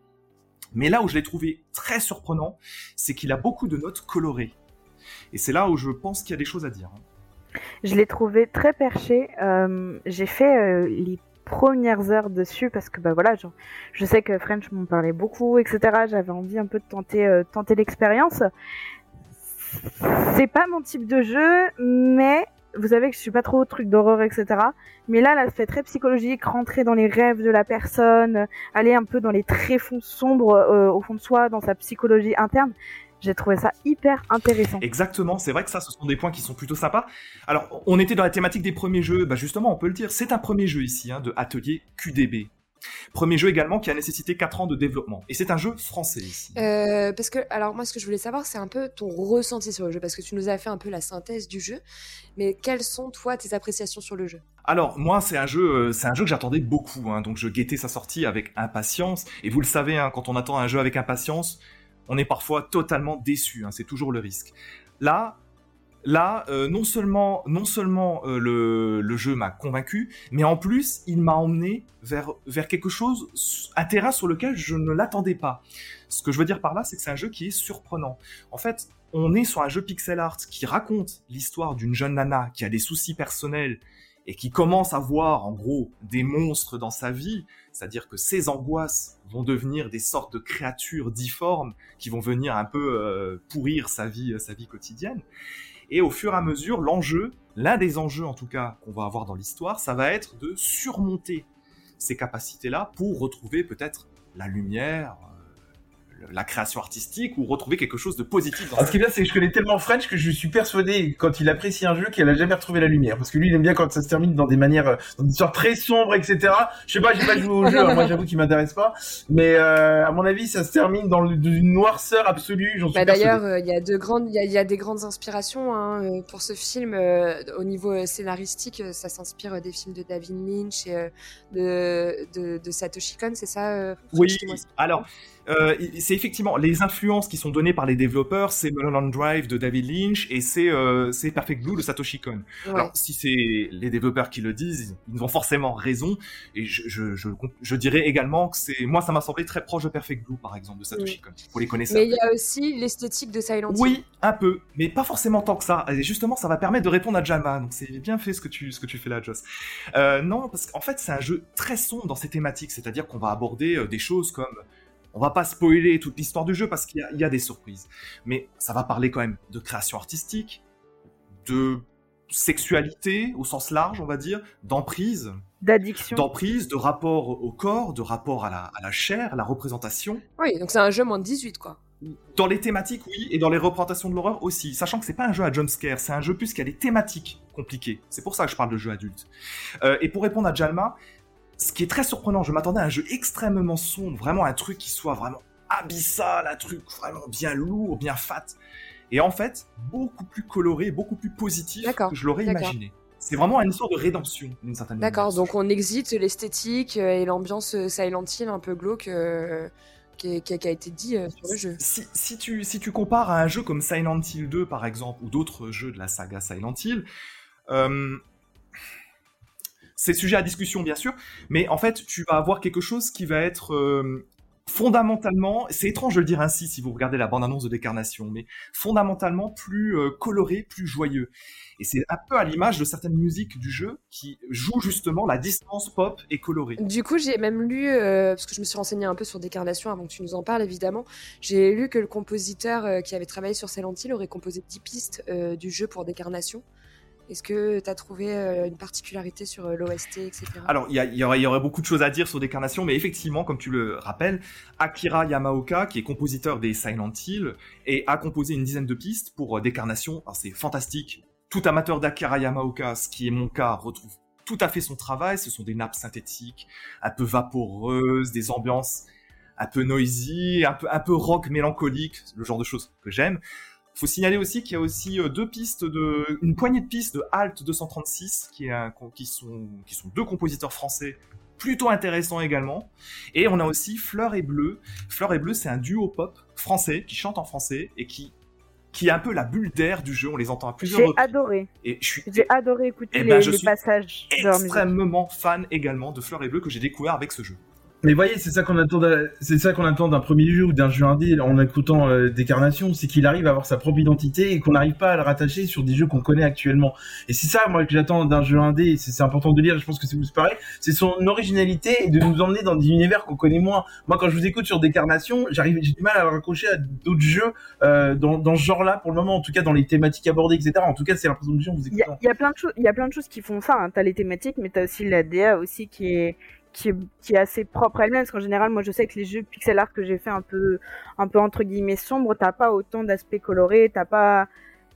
Mais là où je l'ai trouvé très surprenant, c'est qu'il a beaucoup de notes colorées. Et c'est là où je pense qu'il y a des choses à dire. Hein. Je l'ai trouvé très perché. Euh, j'ai fait euh, les premières heures dessus parce que bah voilà, je sais que French m'en parlait beaucoup, etc. J'avais envie un peu de tenter, euh, tenter l'expérience. C'est pas mon type de jeu, mais vous savez que je suis pas trop au truc d'horreur, etc. Mais là, l'aspect très psychologique, rentrer dans les rêves de la personne, aller un peu dans les tréfonds sombres au fond de soi, dans sa psychologie interne, j'ai trouvé ça hyper intéressant. Exactement, c'est vrai que ça, ce sont des points qui sont plutôt sympas. Alors, on était dans la thématique des premiers jeux, bah justement, on peut le dire, c'est un premier jeu ici, hein, de Atelier QDB. Premier jeu également qui a nécessité 4 ans de développement. Et c'est un jeu français ici. Euh, parce que, alors moi, ce que je voulais savoir, c'est un peu ton ressenti sur le jeu, parce que tu nous as fait un peu la synthèse du jeu. Mais quelles sont, toi, tes appréciations sur le jeu? Alors moi c'est un jeu euh, c'est un jeu que j'attendais beaucoup hein, donc je guettais sa sortie avec impatience et vous le savez hein, quand on attend un jeu avec impatience on est parfois totalement déçu. Hein, c'est toujours le risque. Là, là, euh, non seulement, non seulement euh, le, jeu m'a convaincu, mais en plus, il m'a emmené vers, vers quelque chose, un terrain sur lequel je ne l'attendais pas. Ce que je veux dire par là, c'est que c'est un jeu qui est surprenant. En fait, on est sur un jeu pixel art qui raconte l'histoire d'une jeune nana qui a des soucis personnels et qui commence à voir en gros des monstres dans sa vie, c'est-à-dire que ces angoisses vont devenir des sortes de créatures difformes qui vont venir un peu euh, pourrir sa vie, sa vie quotidienne. Et au fur et à mesure, l'enjeu, l'un des enjeux en tout cas qu'on va avoir dans l'histoire, ça va être de surmonter ces capacités-là pour retrouver peut-être la lumière, la création artistique ou retrouver quelque chose de positif. Dans ce qui est bien, c'est que je connais tellement French que je suis persuadé quand il apprécie un jeu qu'il a jamais retrouvé la lumière. Parce que lui, il aime bien quand ça se termine dans des manières, euh, dans des histoires très sombres, etc. Je sais pas, j'ai pas joué au jeu, hein, moi j'avoue qu'il m'intéresse pas. Mais euh, à mon avis, ça se termine dans une noirceur absolue. J'en suis bah, D'ailleurs, euh, il y a de grandes, il y, a des grandes inspirations hein, pour ce film. au niveau scénaristique, ça s'inspire des films de David Lynch et de, de, de, Satoshi Kon, c'est ça Oui. Alors, c'est c'est effectivement les influences qui sont données par les développeurs, c'est Mulholland Drive de David Lynch et c'est euh, Perfect Blue de Satoshi Kon. Ouais. Alors si c'est les développeurs qui le disent, ils ont forcément raison et je, je, je, je dirais également que c'est moi ça m'a semblé très proche de Perfect Blue par exemple de Satoshi Kon. Vous les connaissez. Mais il y a aussi l'esthétique de Silent Hill. Oui, un peu, mais pas forcément tant que ça. Et justement, ça va permettre de répondre à Jalma. Donc c'est bien fait ce que tu ce que tu fais là, Joss. Euh, non, parce qu'en fait, c'est un jeu très sombre dans ses thématiques, c'est-à-dire qu'on va aborder euh, des choses comme on va pas spoiler toute l'histoire du jeu parce qu'il y, a- il y a des surprises, mais ça va parler quand même de création artistique, de sexualité au sens large, on va dire, d'emprise, D'addiction. d'emprise, de rapport au corps, de rapport à la, à la chair, à la représentation. Oui, donc c'est un jeu moins de 18, quoi. Dans les thématiques, oui, et dans les représentations de l'horreur aussi. Sachant que c'est pas un jeu à jumpscare, c'est un jeu plus qui a des thématiques compliquées. C'est pour ça que je parle de jeu adulte. Euh, et pour répondre à Jalma, ce qui est très surprenant, je m'attendais à un jeu extrêmement sombre, vraiment un truc qui soit vraiment abyssal, un truc vraiment bien lourd, bien fat. Et en fait, beaucoup plus coloré, beaucoup plus positif que je l'aurais imaginé. C'est vraiment une histoire de rédemption, d'une certaine manière. D'accord, donc on exite l'esthétique euh, et l'ambiance euh, Silent Hill un peu glauque euh, qui, qui- qui a été dit euh, sur le jeu. Si, si tu, si tu compares à un jeu comme Silent Hill 2, par exemple, ou d'autres jeux de la saga Silent Hill, euh, c'est sujet à discussion, bien sûr, mais en fait, tu vas avoir quelque chose qui va être euh, fondamentalement, c'est étrange de le dire ainsi si vous regardez la bande-annonce de Décarnation, mais fondamentalement plus euh, coloré, plus joyeux. Et c'est un peu à l'image de certaines musiques du jeu qui jouent justement la distance pop et colorée. Du coup, j'ai même lu, euh, parce que je me suis renseignée un peu sur Décarnation avant que tu nous en parles évidemment, j'ai lu que le compositeur qui avait travaillé sur Silent Hill aurait composé 10 pistes du jeu pour Décarnation. Est-ce que tu as trouvé euh, une particularité sur euh, l'OST, etc. Alors, il y, aurait beaucoup de choses à dire sur Décarnation, mais effectivement, comme tu le rappelles, Akira Yamaoka, qui est compositeur des Silent Hill, et a composé une dizaine de pistes pour euh, Décarnation. Alors, c'est fantastique. Tout amateur d'Akira Yamaoka, ce qui est mon cas, retrouve tout à fait son travail. Ce sont des nappes synthétiques, un peu vaporeuses, des ambiances un peu noisy, un peu, un peu rock mélancolique, le genre de choses que j'aime. Faut signaler aussi qu'il y a aussi euh, deux pistes de, une poignée de pistes de Alt 236, qui, est un, qui sont, qui sont deux compositeurs français plutôt intéressants également. Et on a aussi Fleur et Bleu. Fleur et Bleu, c'est un duo pop français qui chante en français et qui, qui est un peu la bulle d'air du jeu. On les entend à plusieurs J'ai reprises. adoré. Et je suis J'ai adoré écouter Eh les, ben, je les suis passages extrêmement fan également de Fleur et Bleu que j'ai découvert avec ce jeu. Mais voyez, c'est ça qu'on attend, d'un- c'est ça qu'on attend d'un premier jeu ou d'un jeu indé en écoutant euh, Décarnation, c'est qu'il arrive à avoir sa propre identité et qu'on n'arrive pas à le rattacher sur des jeux qu'on connaît actuellement. Et c'est ça, moi, que j'attends d'un jeu indé. et C'est important de lire. Je pense que c'est vous pareil. C'est son originalité et de nous emmener dans des univers qu'on connaît moins. Moi, quand je vous écoute sur Décarnation, j'arrive, j'ai du mal à le raccrocher à d'autres jeux euh, dans, dans ce genre-là pour le moment. En tout cas, dans les thématiques abordées, etc. En tout cas, c'est l'impression que j'ai en vous Il y, a, écoutant. il y a plein de choses, il y a plein de choses qui font ça. Hein. T'as les thématiques, mais t'as aussi la DA aussi qui est qui est, qui est assez propre à elle-même. Parce qu'en général, moi, je sais que les jeux pixel art que j'ai fait un peu un peu entre guillemets sombres, t'as pas autant d'aspects colorés, t'as pas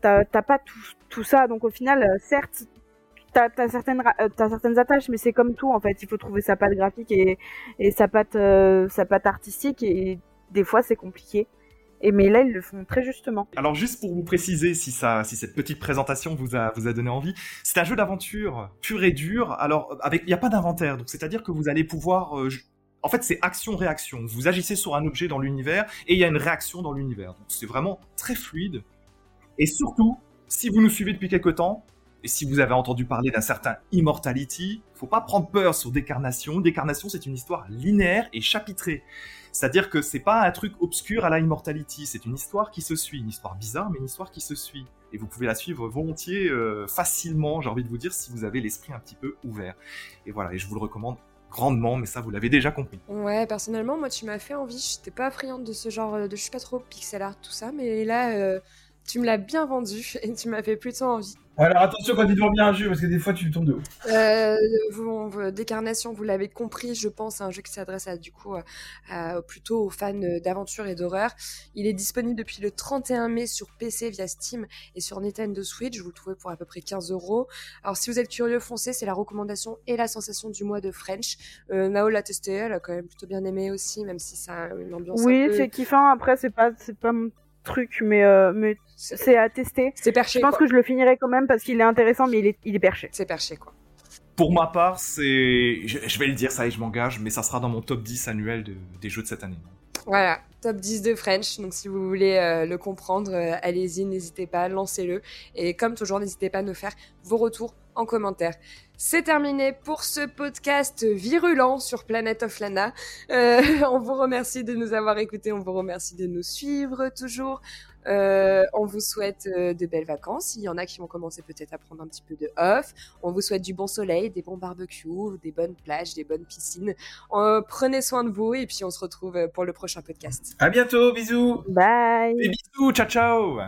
t'as t'as pas tout tout ça. Donc au final, euh, certes. T'as as certaines, euh, t'as certaines attaches, mais c'est comme tout en fait. Il faut trouver sa patte graphique et, et sa patte, euh, sa patte artistique. Et des fois, c'est compliqué. Et mais là, ils le font très justement. Alors juste pour vous préciser si cette petite présentation vous a, donné envie, c'est un jeu d'aventure pur et dur. Alors il n'y a pas d'inventaire, donc c'est-à-dire que vous allez pouvoir, euh, en fait c'est action-réaction. Vous agissez sur un objet dans l'univers et il y a une réaction dans l'univers. Donc c'est vraiment très fluide. Et surtout, si vous nous suivez depuis quelque temps et si vous avez entendu parler d'un certain Immortality, faut pas prendre peur sur Décarnation. Décarnation c'est une histoire linéaire et chapitrée. C'est-à-dire que c'est pas un truc obscur à la Immortality, c'est une histoire qui se suit, une histoire bizarre, mais une histoire qui se suit. Et vous pouvez la suivre volontiers, euh, facilement, j'ai envie de vous dire, si vous avez l'esprit un petit peu ouvert. Et voilà, et je vous le recommande grandement, mais ça, vous l'avez déjà compris. Ouais, personnellement, moi, tu m'as fait envie. J'étais pas friande de ce genre de. Je suis pas trop pixel art, tout ça, mais là, euh, tu me l'as bien vendu et tu m'as fait plutôt envie. Alors attention quand tu vends bien un jeu parce que des fois tu tombes de haut. Euh, vous- Décarnation, vous l'avez compris, je pense, un jeu qui s'adresse à, du coup, à- à- plutôt aux fans d'aventure et d'horreur. Il est disponible depuis le 31 mai sur PC via Steam et sur Nintendo Switch. Vous le trouvez pour à peu près 15 euros. Alors, si vous êtes curieux, foncez, c'est la recommandation et la sensation du mois de French. Euh, Nao l'a testé, elle a quand même plutôt bien aimé aussi, même si ça a une ambiance Oui, un peu... c'est kiffant. Après, c'est pas, c'est pas mon truc, mais, euh, mais c'est à tester. C'est perché, Je pense quoi. que je le finirai quand même parce qu'il est intéressant, mais il est, il est perché. C'est perché, quoi. Pour ma part, c'est... Je, je vais le dire, ça y est, je m'engage, mais ça sera dans mon top 10 annuel de- des jeux de cette année. Voilà, top 10 de French. Donc si vous voulez euh, le comprendre, euh, allez-y, n'hésitez pas, lancez-le. Et comme toujours, n'hésitez pas à nous faire vos retours en commentaire. C'est terminé pour ce podcast virulent sur Planet of Lana. Euh, on vous remercie de nous avoir écoutés, on vous remercie de nous suivre toujours. Euh, on vous souhaite euh, de belles vacances. Il y en a qui vont commencer peut-être à prendre un petit peu de off. On vous souhaite du bon soleil, des bons barbecues, des bonnes plages, des bonnes piscines. Euh, prenez soin de vous et puis on se retrouve pour le prochain podcast. À bientôt, bisous. Bye. Et bisous, ciao ciao